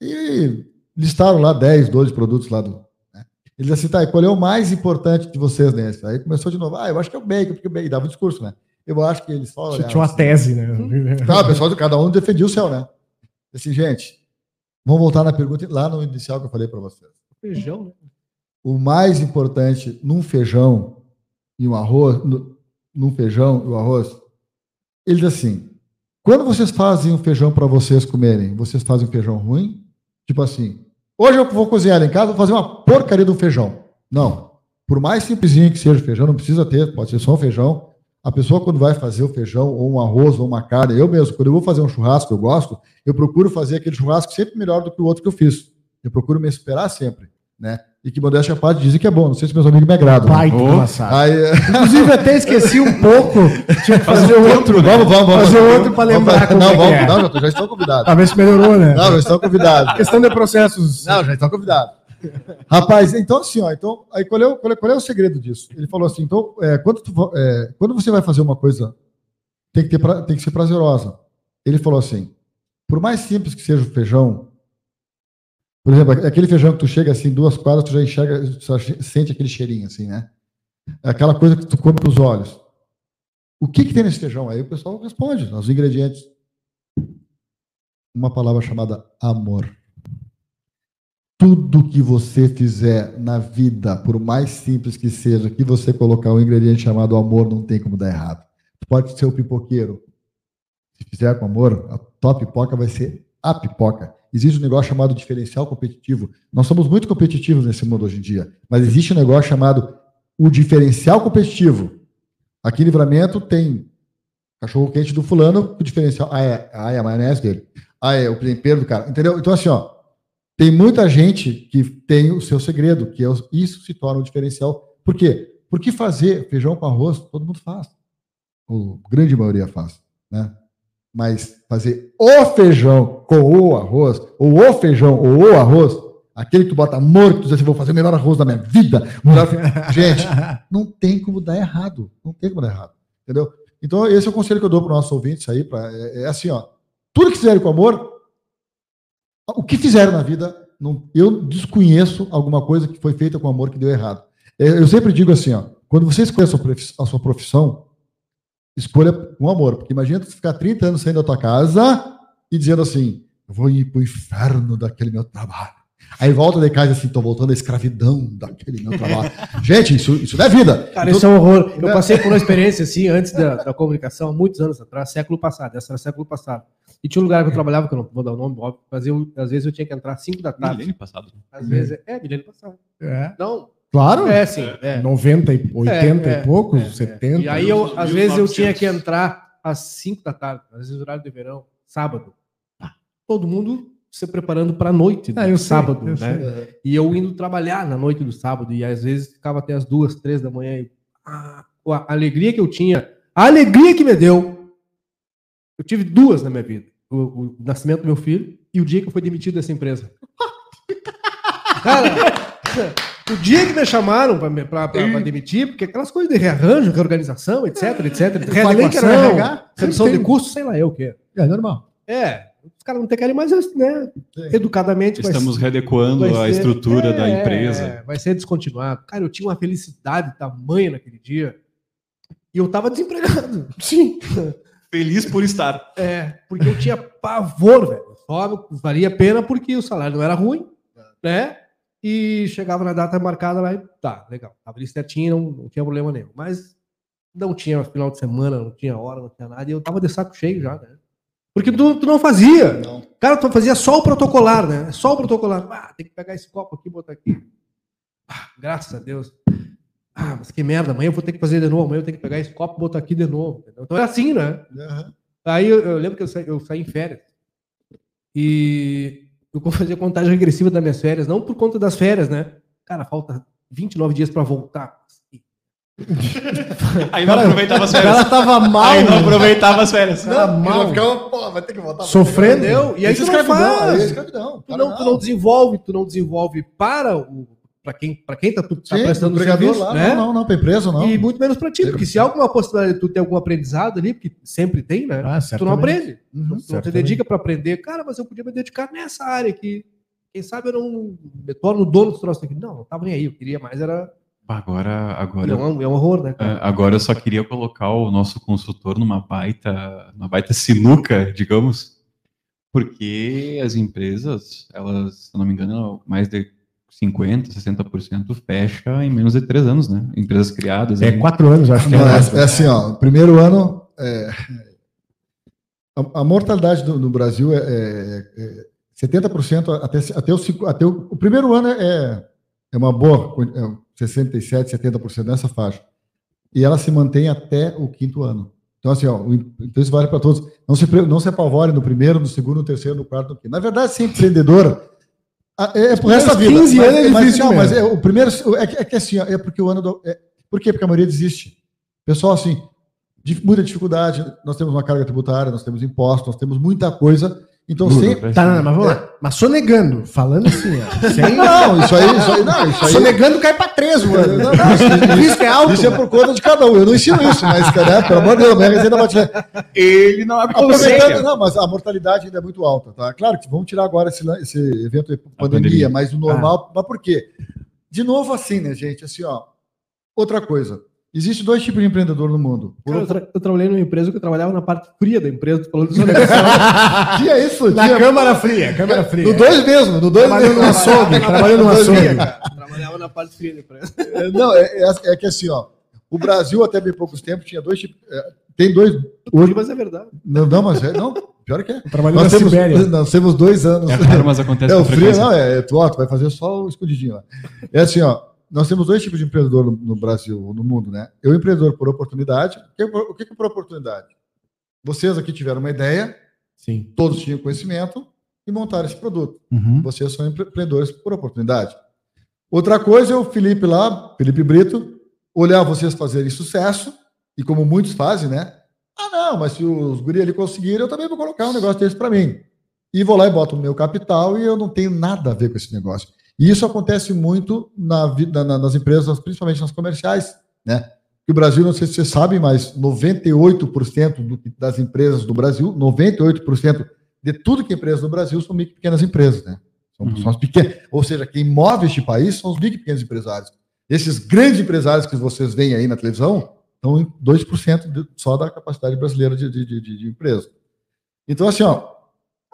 E listaram lá 10, 12 produtos lá do... Né? Ele disse assim, tá, e qual é o mais importante de vocês nesse? Aí começou de novo, ah, eu acho que é o bacon, porque o bacon, e dava o discurso, né? Eu acho que eles só Tinha uma assim, tese, né? <laughs> Tá, o pessoal, cada um defendia o céu, né? Assim, gente, vamos voltar na pergunta lá no inicial que eu falei para vocês. Feijão, né? O mais importante num feijão e um arroz, no- num feijão e um arroz, ele diz assim: quando vocês fazem um feijão para vocês comerem, vocês fazem um feijão ruim? Tipo assim, hoje eu vou cozinhar em casa, vou fazer uma porcaria de um feijão. Não. Por mais simplesinho que seja o feijão, não precisa ter, pode ser só um feijão. A pessoa, quando vai fazer o feijão, ou um arroz, ou uma carne, eu mesmo, quando eu vou fazer um churrasco, eu gosto, eu procuro fazer aquele churrasco sempre melhor do que o outro que eu fiz. Eu procuro me esperar sempre, né? E que modéstia à parte dizem que é bom. Não sei se meus amigos me agradam. né? Baita Oh. Aí, é, Inclusive, até esqueci um pouco. Tinha que fazer outro. vamos, vamos, vamos. Fazer outro Vamos lembrar fazer- como Não, é vamos, é. não, já, já estão convidados. Se melhorou, né? Não, já estão convidados. Questão de processos. Não, já estão convidados. Rapaz, então assim, ó, então, aí qual é, o, qual, é, qual é o segredo disso? Ele falou assim, então, é, quando, tu é, quando você vai fazer uma coisa, tem que, ter, pra- tem que ser prazerosa. Ele falou assim, por mais simples que seja o feijão, por exemplo, aquele feijão que tu chega assim, duas quadras, tu já enxerga, tu já sente aquele cheirinho assim, né? É aquela coisa que tu come pros olhos. O que que tem nesse feijão? Aí o pessoal responde, os ingredientes. Uma palavra chamada amor tudo que você fizer na vida, por mais simples que seja, que você colocar um ingrediente chamado amor, não tem como dar errado. Pode ser o pipoqueiro. Se fizer com amor, a tua pipoca vai ser a pipoca. Existe um negócio chamado diferencial competitivo. Nós somos muito competitivos nesse mundo hoje em dia, mas existe um negócio chamado o diferencial competitivo. Aqui em Livramento tem cachorro quente do fulano, o diferencial. Ah, é, ah, é a maionese dele. Ah, é o tempero do cara. Entendeu? Então, assim, ó, tem muita gente que tem o seu segredo, que é o- isso se torna um diferencial. Por quê? Porque fazer feijão com arroz, todo mundo faz. A grande maioria faz, né? Mas fazer o feijão com o arroz, ou o feijão ou o arroz, aquele que tu bota que tu diz assim, vou fazer o melhor arroz da minha vida. o melhor Gente, não tem como dar errado. Não tem como dar errado. Entendeu? Então, esse é o conselho que eu dou para os nossos ouvintes aí. Pra, é, é assim, ó. Tudo que fizerem com amor, o que fizeram na vida, não- eu desconheço alguma coisa que foi feita com amor que deu errado. É, Eu sempre digo assim, ó, quando você escolhe a sua profi- a sua profissão, escolha com amor. Porque imagina tu ficar 30 anos saindo da tua casa e dizendo assim, eu vou ir pro inferno daquele meu trabalho. Aí volta de casa assim, tô voltando à escravidão daquele meu trabalho. <laughs> Gente, isso, isso não é vida. Cara, Então, isso é um horror. Eu passei por uma experiência assim, antes da, da comunicação, muitos anos atrás, século passado, essa era século passado. E tinha um lugar que eu trabalhava, que eu não vou dar o nome, óbvio, mas eu, às vezes eu tinha que entrar às 5 da tarde. Milênio passado. Às vezes, é, milênio passado. É. Não, Claro. é sim, é. 90 e 80 É, é, e poucos, é, é. 70. E aí, eu, às vezes, eu 1900. tinha que entrar às 5 da tarde, às vezes horário de verão, sábado. Todo mundo se preparando para a noite, Ah, do sei, sábado, eu né? E eu indo trabalhar na noite do sábado, e às vezes ficava até as duas, três da manhã. E, ah, a alegria que eu tinha, a alegria que me deu, eu tive duas na minha vida: o, o nascimento do meu filho e o dia que eu fui demitido dessa empresa. <laughs> Cara, o dia que me chamaram para demitir, porque aquelas coisas de rearranjo, reorganização, etc, etc, RH, redução de tem. custos, sei lá eu o quê. É normal. É, os caras não te querem mais, né? Educadamente. vai Estamos ser- readequando vai a ser- estrutura da é, empresa. é, vai ser descontinuado. Cara, eu tinha uma felicidade tamanha naquele dia. E eu tava desempregado. Sim. <laughs> Feliz por estar. É, porque eu tinha pavor, velho. Só valia a pena porque o salário não era ruim, né? E chegava na data marcada lá e tá, legal. Tava ali certinho, não, não tinha problema nenhum. Mas não tinha final de semana, não tinha hora, não tinha nada. E eu tava de saco cheio já, né? Porque tu, tu não fazia. Não. Cara, tu fazia só o protocolar, né? Só o protocolar. Ah, tem que pegar esse copo aqui e botar aqui. Ah, graças a Deus. Ah, mas que merda, amanhã eu vou ter que fazer de novo, amanhã eu tenho que pegar esse copo e botar aqui de novo. entendeu? Então é assim, né? Aham. Aí eu, eu lembro que eu saí, eu saí em férias. E eu vou fazer contagem regressiva das minhas férias, não por conta das férias, né? Cara, falta 29 dias pra voltar. <laughs> Aí não aproveitava as férias. cara tava mal. Aí não aproveitava as férias. Cara, Não, mal. ficava, pô, vai ter que voltar. Sofrendo. Entendeu? E aí Isso tu não faz. aí é. Tu Para não, tu não desenvolve, tu não desenvolve para o para quem para quem tá, tu, tá Sim, prestando serviço, lá, né? não, não, não, para empresa não. E muito menos para ti, porque se há alguma possibilidade de tu ter algum aprendizado ali, porque sempre tem, né? Ah, tu não aprende. Uhum. Tu não te dedica para aprender. Cara, mas eu podia me dedicar nessa área aqui. Quem sabe eu não me torno dono dos troços aqui. Não, não tava nem aí. Eu queria mais, era. Agora, agora, É um, é um horror, né? cara? é, agora eu só queria colocar o nosso consultor numa baita, uma baita sinuca, digamos, porque as empresas, elas, se não me engano, mais de 50%, 60% fecha em menos de três anos, né? Empresas criadas. É em- quatro anos, acho que Não, é. é, é assim, ó, primeiro ano, é, a, a mortalidade do- no Brasil é, é, é 70% até, até, o, até o, o primeiro ano é, é uma boa, é 67, 70% nessa faixa. E ela se mantém até o quinto ano. Então, assim, ó, então isso vale para todos. Não se, não se apavore no primeiro, no segundo, no terceiro, no quarto, no quinto. Na verdade, ser empreendedor é, é pro resto da vida. 15 Mas- anos é mas, não, mas é, o primeiro é que, é que assim, é porque o ano do, é, por quê? Porque a maioria desiste. Pessoal, assim, de muita dificuldade, nós temos uma carga tributária, nós temos impostos, nós temos muita coisa. Então, sem, Tá, não, mas vamos lá. Mas sonegando, falando assim, ó. <laughs> Sem... Não, isso aí, isso aí, não, isso aí. Sonegando cai pra três, mano. Não, não, isso, O risco é alto. isso é por conta de cada um. Eu não ensino isso, mas, cara, pelo amor de Deus, minha receita bate. Ele não Aproveitando, não, mas a mortalidade ainda é muito alta, tá? Claro que vamos tirar agora esse, esse evento aí, pandemia, pandemia. mas o normal. Mas por quê? De novo, assim, né, gente? Assim, ó. Outra coisa. Existem dois tipos de empreendedor no mundo. Cara, eu, tra- eu trabalhei numa empresa que eu trabalhava na parte fria da empresa, falando de sonegação. Tinha isso, Na tinha. câmara fria, câmara fria. No dois mesmo, no dois Trabalhou mesmo. no açougue, trabalhou no açougue. trabalhava na parte fria da empresa. É, Não, é, é- é que assim, ó. O Brasil, até bem poucos tempos, tinha dois tipos. é, tem dois. Hoje, Mas é verdade. não, não, mas é, não, pior que é. Trabalhou Nós na temos, Sibéria. nós temos dois anos. É raro, mas acontece É, o frio, não, é, tu, ó, tu vai fazer só o escondidinho lá. É assim, ó, nós temos dois tipos de empreendedor no, no Brasil, no mundo, né? Eu, empreendedor por oportunidade. O que, é por oportunidade? Vocês aqui tiveram uma ideia, Sim. todos tinham conhecimento e montaram esse produto. Uhum. Vocês são empre- empreendedores por oportunidade. Outra coisa é o Felipe lá, Felipe Brito, olhar vocês fazerem sucesso, e como muitos fazem, né? Ah, não, mas se os guri ali conseguirem, eu também vou colocar um negócio desse para mim. E vou lá e boto o meu capital e eu não tenho nada a ver com esse negócio. E isso acontece muito na vida, na- nas empresas, principalmente nas comerciais, né? Que o Brasil, não sei se vocês sabem, mas 98% do das empresas do Brasil, 98% de tudo que é empresa no Brasil são micro e pequenas empresas, né? São, Uhum. são as pequenas. Ou seja, quem move este país são os micro e pequenos empresários. Esses grandes empresários que vocês veem aí na televisão estão em 2% de- só da capacidade brasileira de, de, de, de- empresa. Então, assim, ó.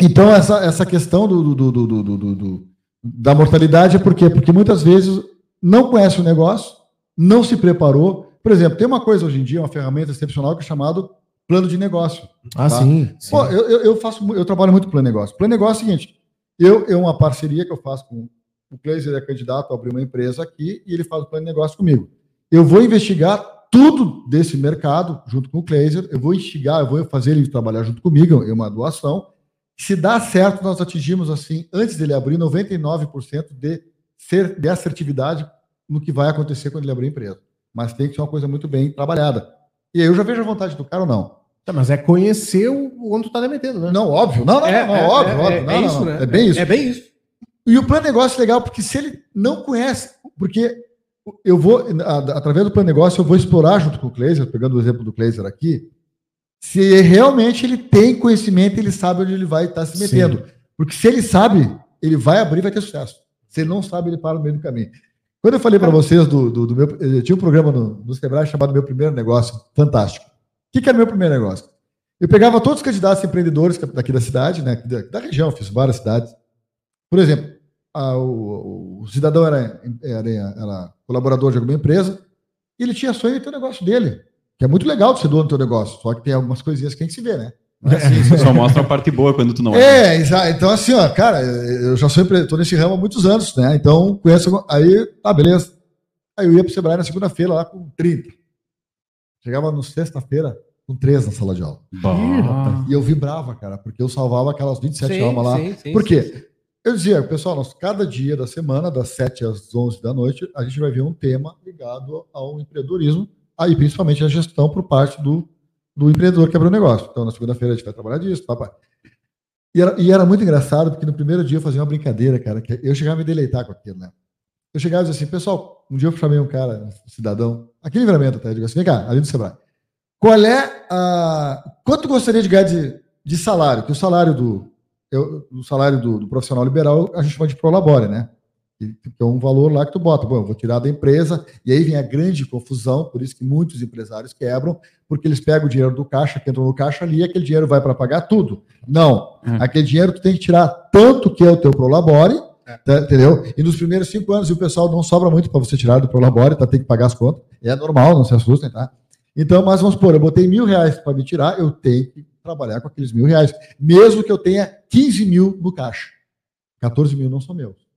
Então, essa, essa questão do, do, do, do, do- do- do- da mortalidade é por quê? Porque muitas vezes não conhece o negócio, não se preparou. Por exemplo, tem uma coisa hoje em dia, uma ferramenta excepcional que é chamado plano de negócio. Ah, Tá. sim. sim. Pô, eu, eu, faço, eu trabalho muito plano de negócio. Plano de negócio é o seguinte: eu, eu uma parceria que eu faço com o Cleiser é candidato a abrir uma empresa aqui e ele faz o plano de negócio comigo. Eu vou investigar tudo desse mercado junto com o Cleiser, eu vou instigar, eu vou fazer ele trabalhar junto comigo, é uma doação. Se dá certo, nós atingimos assim, antes dele abrir, 99% de, ser, de assertividade no que vai acontecer quando ele abrir a empresa. Mas tem que ser uma coisa muito bem trabalhada. E aí eu já vejo a vontade do cara ou não. Tá, mas é conhecer o onde tu tá demetendo, né? Não, óbvio. Não, não, É, não, é, óbvio, é, óbvio. é, Não, isso, não. né? É bem isso. É bem isso. E o plano de negócio é legal, porque se ele não conhece, porque eu vou, através do plano de negócio, eu vou explorar junto com o Kleiser, pegando o exemplo do Kleiser aqui, se realmente ele tem conhecimento, ele sabe onde ele vai estar se metendo. Porque se ele sabe, ele vai abrir e vai ter sucesso. Se ele não sabe, ele para no meio do caminho. Quando eu falei para vocês do, do, do meu. Eu tinha um programa no, no Sebrae chamado Meu Primeiro Negócio, fantástico. O que, que era meu primeiro negócio? Eu pegava todos os candidatos empreendedores daqui da cidade, né, da, da região, fiz várias cidades. Por exemplo, a- o, o cidadão era, era, era colaborador de alguma empresa e ele tinha sonho de ter o negócio dele, que é muito legal de ser dono do teu negócio, só que tem algumas coisinhas que tem que se ver, né? Não é assim, Você só mostra a parte boa quando tu não é, exa- então assim, ó, cara, eu já sou empre- tô nesse ramo há muitos anos, né? Então, conheço. Aí, tá, beleza. Aí eu ia pro Sebrae na segunda-feira lá com 30. Chegava no sexta-feira com 3 na sala de aula. Bah. E eu vibrava, cara, porque eu salvava aquelas 27 Sim, almas lá. sim, sim, Por quê? sim. Eu dizia, pessoal, nós, cada dia da semana, das 7 às 11 da noite, a gente vai ver um tema ligado ao empreendedorismo, aí principalmente a gestão por parte do, do empreendedor que abriu o negócio. Então, na segunda-feira a gente vai trabalhar disso, papai. E era, e era muito engraçado, porque no primeiro dia eu fazia uma brincadeira, cara, que eu chegava a me deleitar com aquilo, né? Eu chegava e dizia assim, pessoal, um dia eu chamei um cara, um cidadão, aqui em livramento até, eu digo assim, vem cá, ali do Sebrae. Qual é a. Quanto gostaria de ganhar de, de salário? Que o salário do, eu, o salário do, do profissional liberal a gente chama de prolabore, né? Que, que é um valor lá que tu bota. Bom, eu vou tirar da empresa, e aí vem a grande confusão, por isso que muitos empresários quebram, porque eles pegam o dinheiro do caixa, que entrou no caixa ali, e aquele dinheiro vai para pagar tudo. Não. Hum. Aquele dinheiro tu tem que tirar tanto que é o teu prolabore, tá, entendeu? E nos primeiros cinco anos, e o pessoal não sobra muito para você tirar do prolabore, tá? Tem que pagar as contas. É normal, não se assustem, tá? Então, mas vamos supor, eu botei mil reais para me tirar, eu tenho que trabalhar com aqueles mil reais, mesmo que eu tenha 15 mil no caixa. 14 mil não são meus.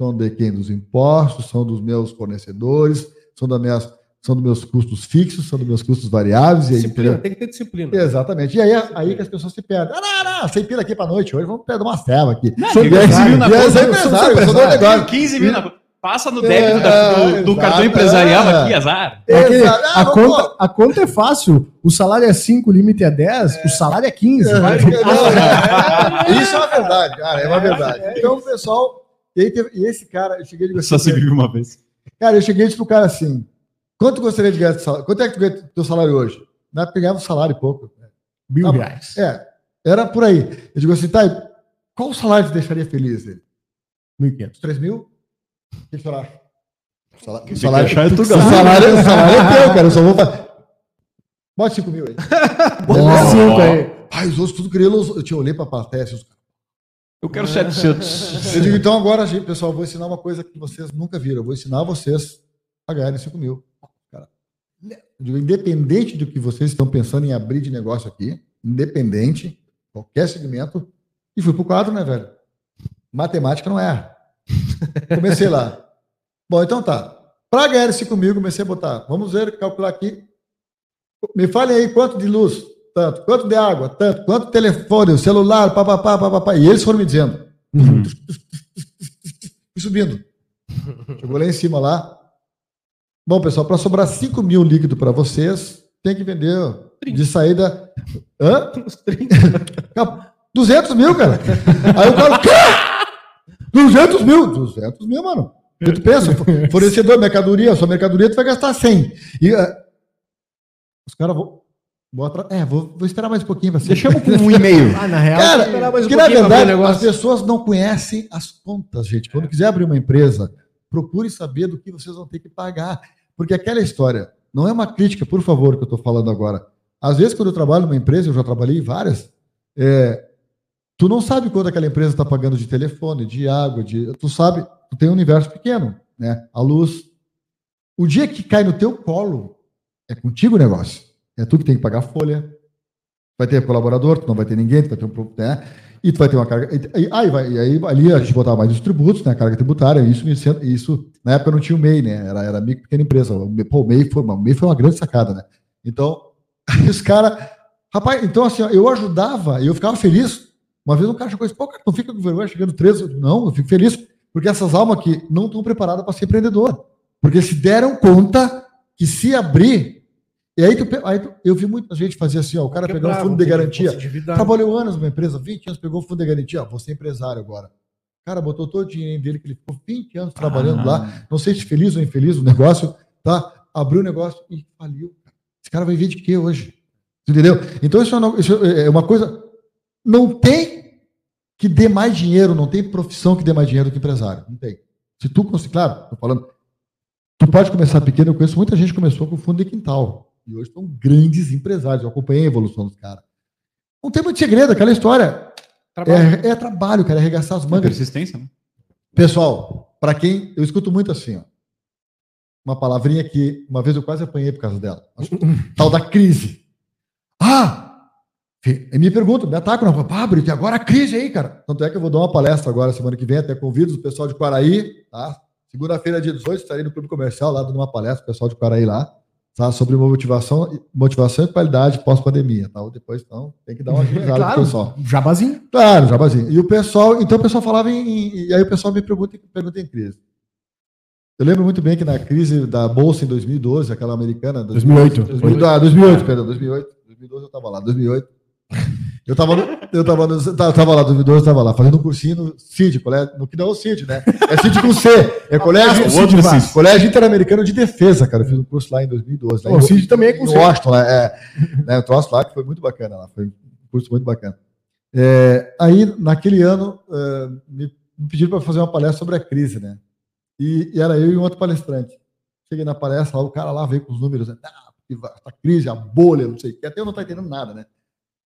São de quem? Dos impostos, são dos meus fornecedores, são, das minhas, são dos meus custos fixos, são dos meus custos variáveis. E aí, Disciplina, tem que ter disciplina. Exatamente. E aí, aí que as pessoas se perdem. Ah, não, não, sem pila aqui para noite, hoje vamos pegar uma ceva aqui. Sou E aí, empresário na eu sou empresário, negócio. 15 mil na passa no débito É, da- do, do cartão empresarial é. aqui, azar. É aquele-. Ah, a, conta, a conta é fácil. O salário é 5, o limite é 10, o salário é 15. Não, é- Isso é uma verdade, cara, é uma verdade. Então, o pessoal. E, aí teve- e esse cara, eu cheguei e digo Só se assim, vive uma vez. cara, eu cheguei e disse pro cara assim: quanto gostaria de ganhar de salário? Quanto é que tu ganha teu salário hoje? Na ganhava um salário e pouco. Mil Tá reais. É, era por aí. Eu digo assim, tá, qual o salário te deixaria feliz? Ele, 1.500. 3 mil? O que que você acha? O salário, o salário, é tu, o salário, o salário é teu, cara. Eu só vou fazer. Bote 5 mil aí. <laughs> Bota cinco aí. Ai, os outros tudo queriam. Eu tinha olhei pra plateia. assim, os caras, Eu quero 700. <laughs> Eu digo, então agora, gente, pessoal, vou ensinar uma coisa que vocês nunca viram. Eu vou ensinar vocês a ganharem 5 mil. Cara, eu digo, independente do que vocês estão pensando em abrir de negócio aqui, independente, qualquer segmento, e fui pro quadro, né, velho? Matemática não erra. <laughs> Comecei lá. Bom, então tá. Para ganhar 5 mil, comecei a botar. Vamos ver, calcular aqui. Me falem aí quanto de luz, tanto. Quanto de água, tanto. Quanto de telefone, o celular, papapá, papapá. E eles foram me dizendo. Uhum. Fui subindo. Chegou lá em cima lá. Bom, pessoal, para sobrar 5 mil líquido para vocês, tem que vender de saída. Hã? Uns 30. Cara, 200 mil, cara. Aí o cara, quê? 200 mil? 200 mil, mano. E tu pensa, fornecedor, mercadoria, sua mercadoria, tu vai gastar 100. E ah, os caras vão. Atra- É, vou, vou esperar mais um pouquinho pra ser. Deixamos com um e-mail. <laughs> Ah, na real, Cara, esperar mais um porque na verdade as pessoas não conhecem as contas, gente. Quando quiser abrir uma empresa, procure saber do que vocês vão ter que pagar. Porque aquela história, não é uma crítica, por favor, que eu estou falando agora. Às vezes, quando eu trabalho numa empresa, eu já trabalhei em várias, é, tu não sabe quanto aquela empresa está pagando de telefone, de água, de. Tu sabe, tu tem um universo pequeno, né? A luz. O dia que cai no teu colo, é contigo o negócio. É tu que tem que pagar a folha, vai ter colaborador, tu não vai ter ninguém, tu vai ter um né? E tu vai ter uma carga. E, aí, vai, e aí ali a gente botava mais os tributos, né? A carga tributária, isso, isso na época não tinha o MEI, né? Era, era micro pequena empresa. Pô, o MEI foi, uma- o MEI foi uma grande sacada, né? Então, aí <laughs> os caras. Rapaz, então assim, eu ajudava eu ficava feliz. Uma vez um cara chegou e disse, pô, cara, não fica com vergonha chegando 13. Eu digo, Não, eu fico feliz, porque essas almas aqui não estão preparadas para ser empreendedor. Porque se deram conta que se abrir. E aí, tu aí tu- eu vi muita gente fazer assim, ó, o cara pegar um fundo de garantia. Trabalhou anos numa empresa, 20 anos, pegou o fundo de garantia, ó, vou ser empresário agora. O cara botou todo o dinheiro dele, que ele ficou 20 anos trabalhando lá, não sei se feliz ou infeliz o negócio, tá? Abriu o negócio e faliu. Esse cara vai ver de quê hoje? Entendeu? Então isso é uma, isso é uma coisa. Não tem que dê mais dinheiro, não tem profissão que dê mais dinheiro do que empresário. Não tem. Se tu conseguir, claro, tô falando. Tu pode começar pequeno, eu conheço muita gente que começou com fundo de quintal. E hoje são grandes empresários. Eu acompanhei a evolução dos caras. Não tem muito segredo, aquela história. Trabalho. É, é trabalho, cara, é arregaçar as mangas. Persistência, né? Pessoal, para quem eu escuto muito assim, ó, uma palavrinha que uma vez eu quase apanhei por causa dela, <laughs> tal da crise. Ah, e me perguntam, me atacam, não, ah, Brito, e agora a crise aí, cara. Tanto é que eu vou dar uma palestra agora semana que vem, até convido o pessoal de Quaraí, tá? Segunda-feira, dia 18, estarei no Clube Comercial lá dando uma palestra, o pessoal de Quaraí lá, tá? Sobre motivação, motivação e qualidade pós-pandemia, tá? Depois, então, tem que dar uma avisada <laughs> claro, pessoal. jabazinho. Claro, jabazinho. E o pessoal, então o pessoal falava em, e aí o pessoal me pergunta, pergunta em crise. Eu lembro muito bem que na crise da bolsa em 2012, aquela americana, 2008. 2008, ah, 2008, perdão, 2008, 2012 eu estava lá, 2008. Eu estava no, eu tava no, tava, tava lá, 2012 eu estava lá, fazendo um cursinho no CID, colégio, no que não é o CID, né? É CID com C, é colégio, O outro CID. colégio Interamericano de Defesa, cara. Eu fiz um curso lá em 2012. lá O em- CID também é com C. Washington, né? É, né, um troço lá que foi muito bacana lá, foi um curso muito bacana. É, aí, naquele ano, eh, me, me pediram para fazer uma palestra sobre a crise, né? E, e era eu e um outro palestrante. Cheguei na palestra, lá, o cara lá veio com os números, né? ah, vai- essa crise, a bolha, não sei o que, até eu não estou entendendo nada, né?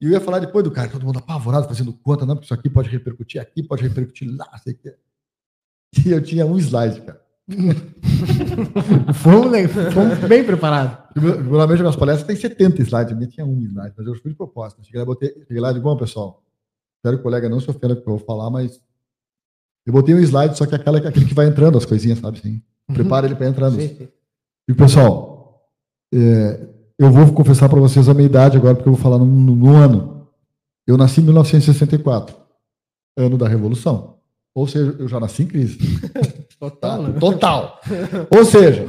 E eu ia falar depois do cara, todo mundo apavorado, fazendo conta, não, porque isso aqui pode repercutir aqui, pode repercutir lá, sei que. E eu tinha um slide, cara. Fomos, né? Fomos bem preparados. Normalmente, minhas palestras tem 70 slides, a minha tinha um slide, mas eu fui de propósito. Cheguei lá, botei, cheguei lá e bom, pessoal, espero que o colega não se ofenda com o que eu vou falar, mas eu botei um slide, só que aquela, aquele que vai entrando as coisinhas, sabe? Assim, prepara ele para entrando. E pessoal, é, eu vou confessar para vocês a minha idade agora, porque eu vou falar no, no- no ano. Eu nasci em 1964, ano da Revolução. Ou seja, eu já nasci em crise. <laughs> Total, Tá? Total. Ou seja,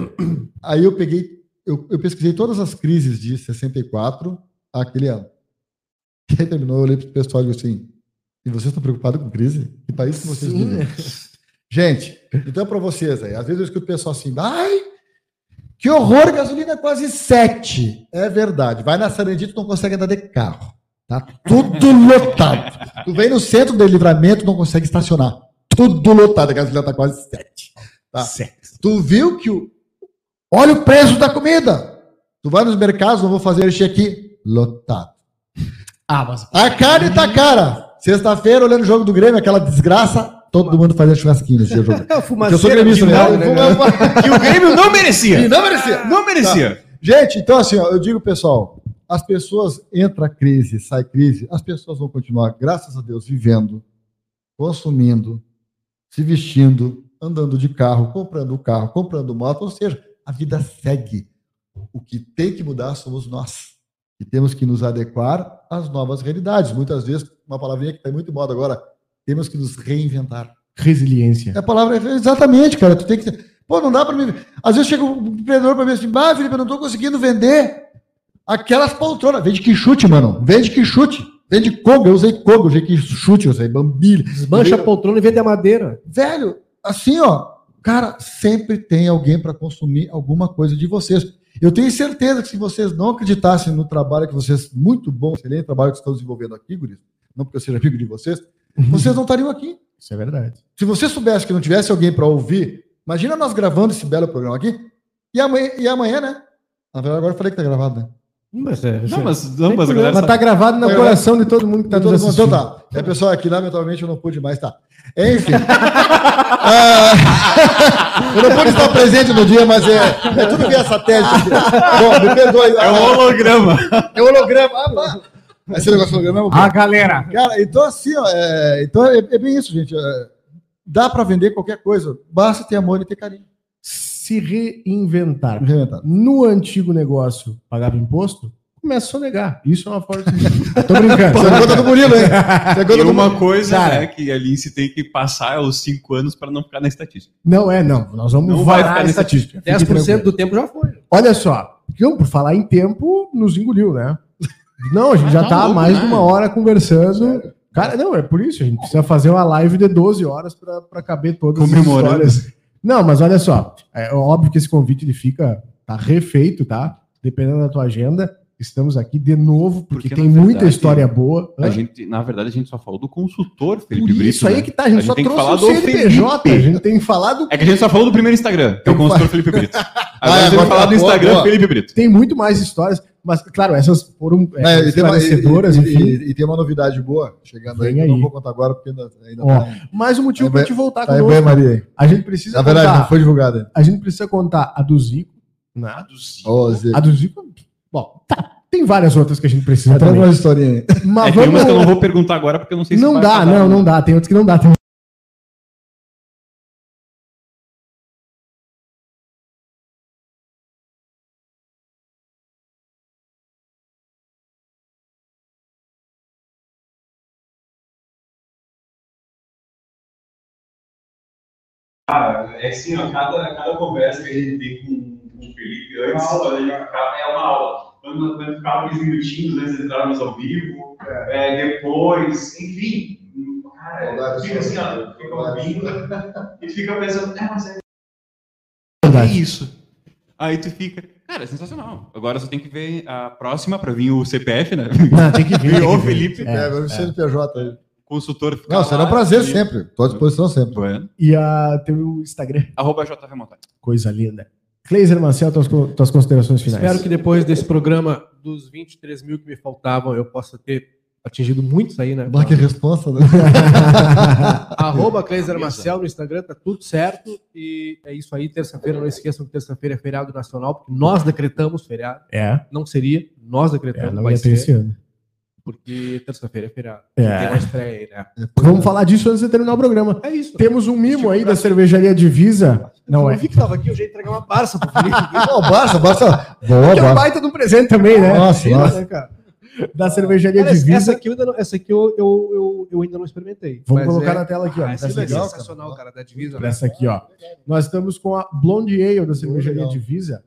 aí eu peguei, eu, eu pesquisei todas as crises de 64 àquele ano. E aí terminou, eu olhei para o pessoal e disse assim: e vocês estão preocupados com crise? Que país que vocês Sim, vivem? Gente, então para vocês aí, às vezes eu escuto o pessoal assim, ai, que horror, gasolina é quase 7. É verdade. Vai na Sarandí, tu não consegue andar de carro. Tá tudo lotado. Tu vem no centro do livramento, não consegue estacionar. Tudo lotado, a gasolina tá quase 7. Tá. Certo. Tu viu que o. Olha o preço da comida. Tu vai nos mercados, não vou fazer encher aqui. Lotado. Ah, mas A carne tá cara. Sexta-feira, olhando o jogo do Grêmio, aquela desgraça, todo mundo fazia churrasquinho nesse <laughs> jogo. É eu sou gremista, né? final, né? <laughs> Que o Grêmio não merecia. E não merecia. Não merecia. Gente, então assim, ó, eu digo, pessoal, as pessoas entra crise, sai crise, as pessoas vão continuar, graças a Deus, vivendo, consumindo, se vestindo, andando de carro, comprando carro, comprando moto, ou seja, a vida segue. O que tem que mudar somos nós. E temos que nos adequar às novas realidades. Muitas vezes, uma palavrinha que está muito moda agora, temos que nos reinventar. resiliência. É a palavra exatamente, cara. Tu tem que. Pô, não dá para mim. Às vezes chega um empreendedor para mim assim, ah, Felipe, eu não tô conseguindo vender aquelas poltronas. Vende que chute, mano. Vende que chute. Vende Koga. Eu usei Koga, eu usei que chute, eu usei Bambilha. Desmancha a poltrona e vende a madeira. Velho, assim, ó, cara, sempre tem alguém para consumir alguma coisa de vocês. Eu tenho certeza que se vocês não acreditassem no trabalho que vocês, muito bom, excelente trabalho que estão desenvolvendo aqui, Guris, não porque eu seja amigo de vocês, vocês não estariam aqui. Isso é verdade. Se você soubesse que não tivesse alguém para ouvir, imagina nós gravando esse belo programa aqui, e amanhã, e amanhã né? Na verdade, agora eu falei que tá gravado, né? Mas é, Não, mas, não, mas Mas tá gravado no Tá coração de todo mundo que tá Todo nos mundo- assistindo. Então tá. É, pessoal, aqui, lamentavelmente, eu não pude mais, tá. Enfim. <laughs> Ah, eu não pude estar presente no dia, mas é, é tudo via satélite. Bom, me perdoe. É um holograma. É holograma. Ah. Esse negócio de holograma é um A galera. Cara, então assim, ó, é, então é, é bem isso, gente. é, dá para vender qualquer coisa, basta ter amor e ter carinho. Se reinventar. Reinventar. No antigo negócio, pagava imposto, começa a sonegar. Isso é uma forma de. <laughs> Tô brincando. É conta do Murilo, hein? Isso é E conta do uma coisa Cara. é que ali se tem que passar os cinco anos para não ficar na estatística. Não é, não. Nós vamos Não vai ficar a nesse estatística. Fique 10% tranquilo. do tempo já foi. Olha só, porque, por falar em tempo, nos engoliu, né? Não, a gente Ah, já tá tá há louco, mais né? de uma hora conversando. Cara, não, é por isso. A gente precisa fazer uma live de 12 horas para caber todas as histórias. Não, mas olha só. É óbvio que esse convite ele fica tá refeito, tá? Dependendo da tua agenda. Estamos aqui de novo, porque, Porque, tem na muita verdade, história boa. A gente, na verdade, a gente só falou do consultor Por Felipe Brito. isso aí né? que tá, a gente, A gente só que trouxe o do CNPJ, a gente tem que falar do É que a gente só falou do primeiro Instagram, que é o consultor Felipe Brito. <laughs> Agora Ah, a gente vai falar tá do boa, Instagram boa. Felipe Brito. Tem muito mais histórias, mas, claro, essas foram é, É, tem uma, esclarecedoras, e- enfim. e- e tem uma novidade boa chegando aí, Vem que eu não aí. vou contar agora, porque ainda, ainda Ó, tá, Mais um motivo Tá em te voltar tá conosco. aí. A gente precisa Na verdade, contar, não foi divulgado ainda. a gente precisa contar a do Zico, né? Ô, Zé. A do Zico, bom, tá, tem várias outras que a gente precisa Traz também. uma historinha aí. Mas É, tem umas vamos... que eu não vou perguntar agora porque eu não sei se Não dá, não, né? não dá. Tem outras que não dá. Tem... É assim, ó, cada, cada conversa que a gente tem com, com o Felipe antes, quando a gente ficava, é uma aula. Quando, quando ficava aqueles minutinhos antes de entrarmos ao vivo, é, depois, enfim. Cara, fica assim, ó, fica ouvindo <laughs> e fica pensando, é, mas é, é isso. Aí tu fica, cara, é sensacional. Agora só tem que ver a próxima para vir o CPF, né? Não, tem que vir. <laughs> que vir. Felipe, É, É, o CNPJ aí. Consultor. fica Não, será um prazer e- sempre. Estou à disposição sempre. Bueno. E a teu Instagram, Arroba JV Montanha. coisa linda. Cleiser Marcel, tuas, tuas considerações finais. Espero que depois desse programa, dos 23 mil que me faltavam, eu possa ter atingido muitos aí, né? Bah, que responsa, né? <laughs> Arroba Cleiser Marcel no Instagram, tá tudo certo. E é isso aí. Terça-feira, não esqueçam que terça-feira é feriado nacional, porque nós decretamos feriado. É, Não seria, nós é decretamos, não vai ter esse ser, ano. Porque terça-feira é feriado. É. Tem uma estreia aí, né? Vamos falar disso antes de terminar o programa. É isso. Temos um mimo aí da cervejaria Divisa. Não eu é? vi que tava aqui, eu já ia entregar uma Barça pro Felipe. <laughs> Não, Barça, Barça. Boa, Que é um baita de um presente também, né? Nossa, Imagina, nossa. né, cara? da cervejaria Cara, essa Divisa. aqui, eu ainda não, essa aqui eu, eu, eu, eu ainda não experimentei. Vamos colocar é- na tela aqui, ó. Ah, essa Essa é ó. sensacional, cara, da divisa. né? Essa aqui, ó. Nós estamos com a Blonde Ale da cervejaria legal. Divisa,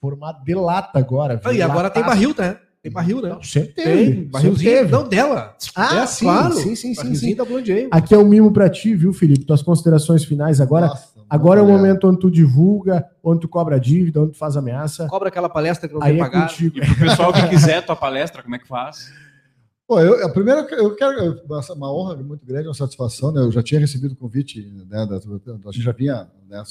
formato de lata agora. Ah, e agora tem barril, né? Tem barril, né? Não, sempre Tem, teve. sempre barrilzinho. teve. Não, dela. Ah, É, sim, claro. sim, sim, sim, sim. da Blonde Ale. Aqui é um mimo pra ti, viu, Felipe? Tuas considerações finais agora. Nossa, Agora é o momento onde tu divulga, onde tu cobra dívida, onde tu faz ameaça. Cobra aquela palestra que não Aí tem é pagado. contigo. E pro pessoal que <laughs> quiser tua palestra, como é que faz? Pô, eu, a primeira, eu quero, uma- uma honra muito grande, uma satisfação, né? Eu já tinha recebido o convite, né? da- a gente já vinha né,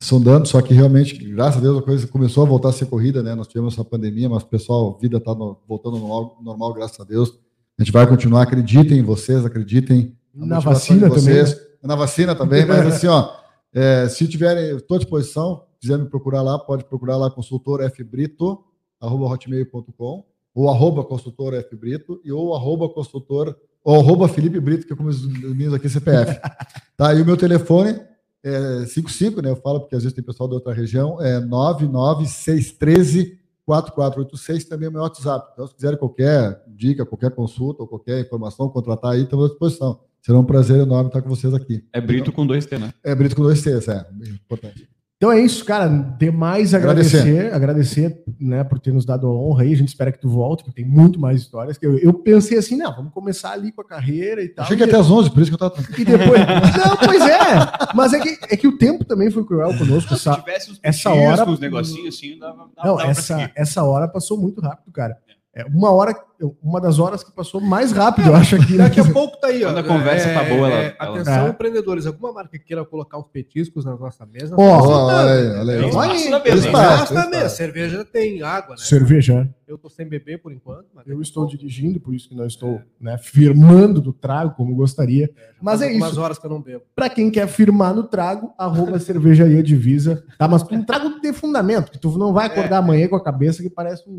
sondando, só que realmente, graças a Deus, a coisa começou a voltar a ser corrida, né? Nós tivemos essa pandemia, mas pessoal, a vida está voltando ao normal, graças a Deus. A gente vai continuar, acreditem em vocês, acreditem Na vacina de também. vocês. Na vacina também, <laughs> mas assim, ó, é, se tiverem, estou à disposição, quiser me procurar lá, pode procurar lá consultor fbrito, arroba hotmail.com, ou arroba consultor fbrito, e ou arroba consultor, ou arroba Felipe Brito, que é como os meninos aqui, CPF. <laughs> tá, e o meu telefone é 55, né, eu falo porque às vezes tem pessoal da outra região, é 99613 4486, também é o meu WhatsApp. Então, se quiserem qualquer dica, qualquer consulta, ou qualquer informação, contratar aí, estamos à disposição. Será um prazer enorme estar com vocês aqui. É Brito com dois T, né? É Brito com dois T's, é. Importante. Então é isso, cara. Demais agradecer, agradecer, né, por ter nos dado a honra aí. A gente espera que tu volte, porque tem muito mais histórias. Eu, eu pensei assim, não, vamos começar ali com a carreira e tal. Achei que e, até às 11, por isso que eu estava. e depois. <laughs> não, pois é. Mas é que, é que o tempo também foi cruel conosco. Se Essa, tivesse uns essa hora- uns negocinhos assim, dava, dava, não, dava pra essa, essa hora passou muito rápido, cara. É uma hora, uma das horas que passou mais rápido, eu acho aqui. né? Daqui a pouco tá aí, ó. Quando a conversa tá boa, ela- é, ela- Atenção, É. empreendedores. Alguma marca que queira colocar os petiscos na nossa mesa? Ó, tá olha aí, aceitando, olha aí. espaço na mesa. espaço na mesa. Cerveja tem água, né? Cerveja. Eu tô sem beber por enquanto. mas Eu estou pouco- dirigindo, por isso que não estou né, firmando do trago como gostaria. Mas é Faz algumas isso. horas que eu não bebo. Pra quem quer firmar no trago, arroba cervejaria divisa. Tá, mas um trago de fundamento, que tu não vai acordar amanhã com a cabeça que parece um,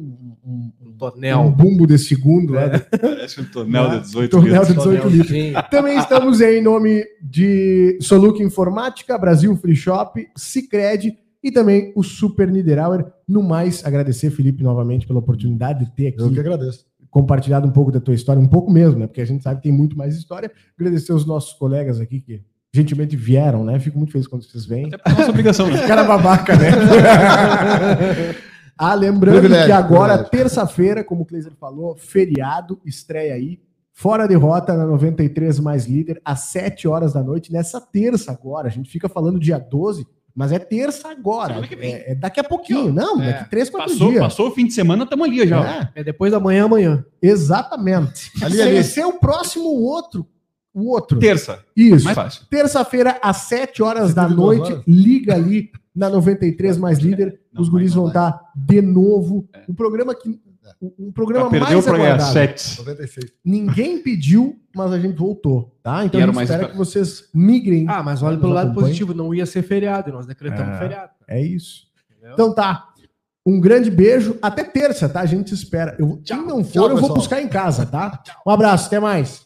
um, Um um tonel. bumbo de segundo. lá, Parece um tonel de 18 Tonel litros. de 18 litros. Também estamos em nome de Soluc Informática, Brasil Free Shop, Cicred e também o Super Niederauer. No mais, agradecer, Felipe, novamente pela oportunidade de ter Eu que aqui agradeço. compartilhado um pouco da tua história, um pouco mesmo, né? Porque a gente sabe que tem muito mais história. Agradecer os nossos colegas aqui que gentilmente vieram, né? Fico muito feliz quando vocês vêm. Por nossa obrigação, né? Cara babaca, né? <laughs> ah, lembrando Privilégio, que agora, terça-feira, como o Kleiser falou, feriado, estreia aí. Fora de rota na 93 mais líder, às 7 horas da noite, nessa terça agora. A gente fica falando dia 12, mas é terça agora. É, é daqui a pouquinho. Não, É. daqui 3, 4 Passou, dias. passou o fim de semana, estamos ali já. É, É depois da manhã, amanhã. exatamente. <laughs> Ali, ali. ser o próximo outro. O outro. Terça, Isso. mais fácil. Terça-feira, às 7 horas da 72 noite, horas. liga ali na 93 mais líder. Não, Os guris vão estar de novo. É. Um programa que. Um um programa perder o mais aguardado. 7. 96. Ninguém <laughs> pediu, mas a gente voltou, tá? Então E a era gente espera esper- que vocês migrem. Ah, mas olha pelo lado positivo. Não ia ser feriado e nós decretamos É. feriado. É isso. entendeu? Então tá. Um grande beijo. Até terça, tá? A gente espera. Eu, Tchau. quem não for, Tchau, eu vou pessoal. buscar em casa, tá? Um abraço, até mais.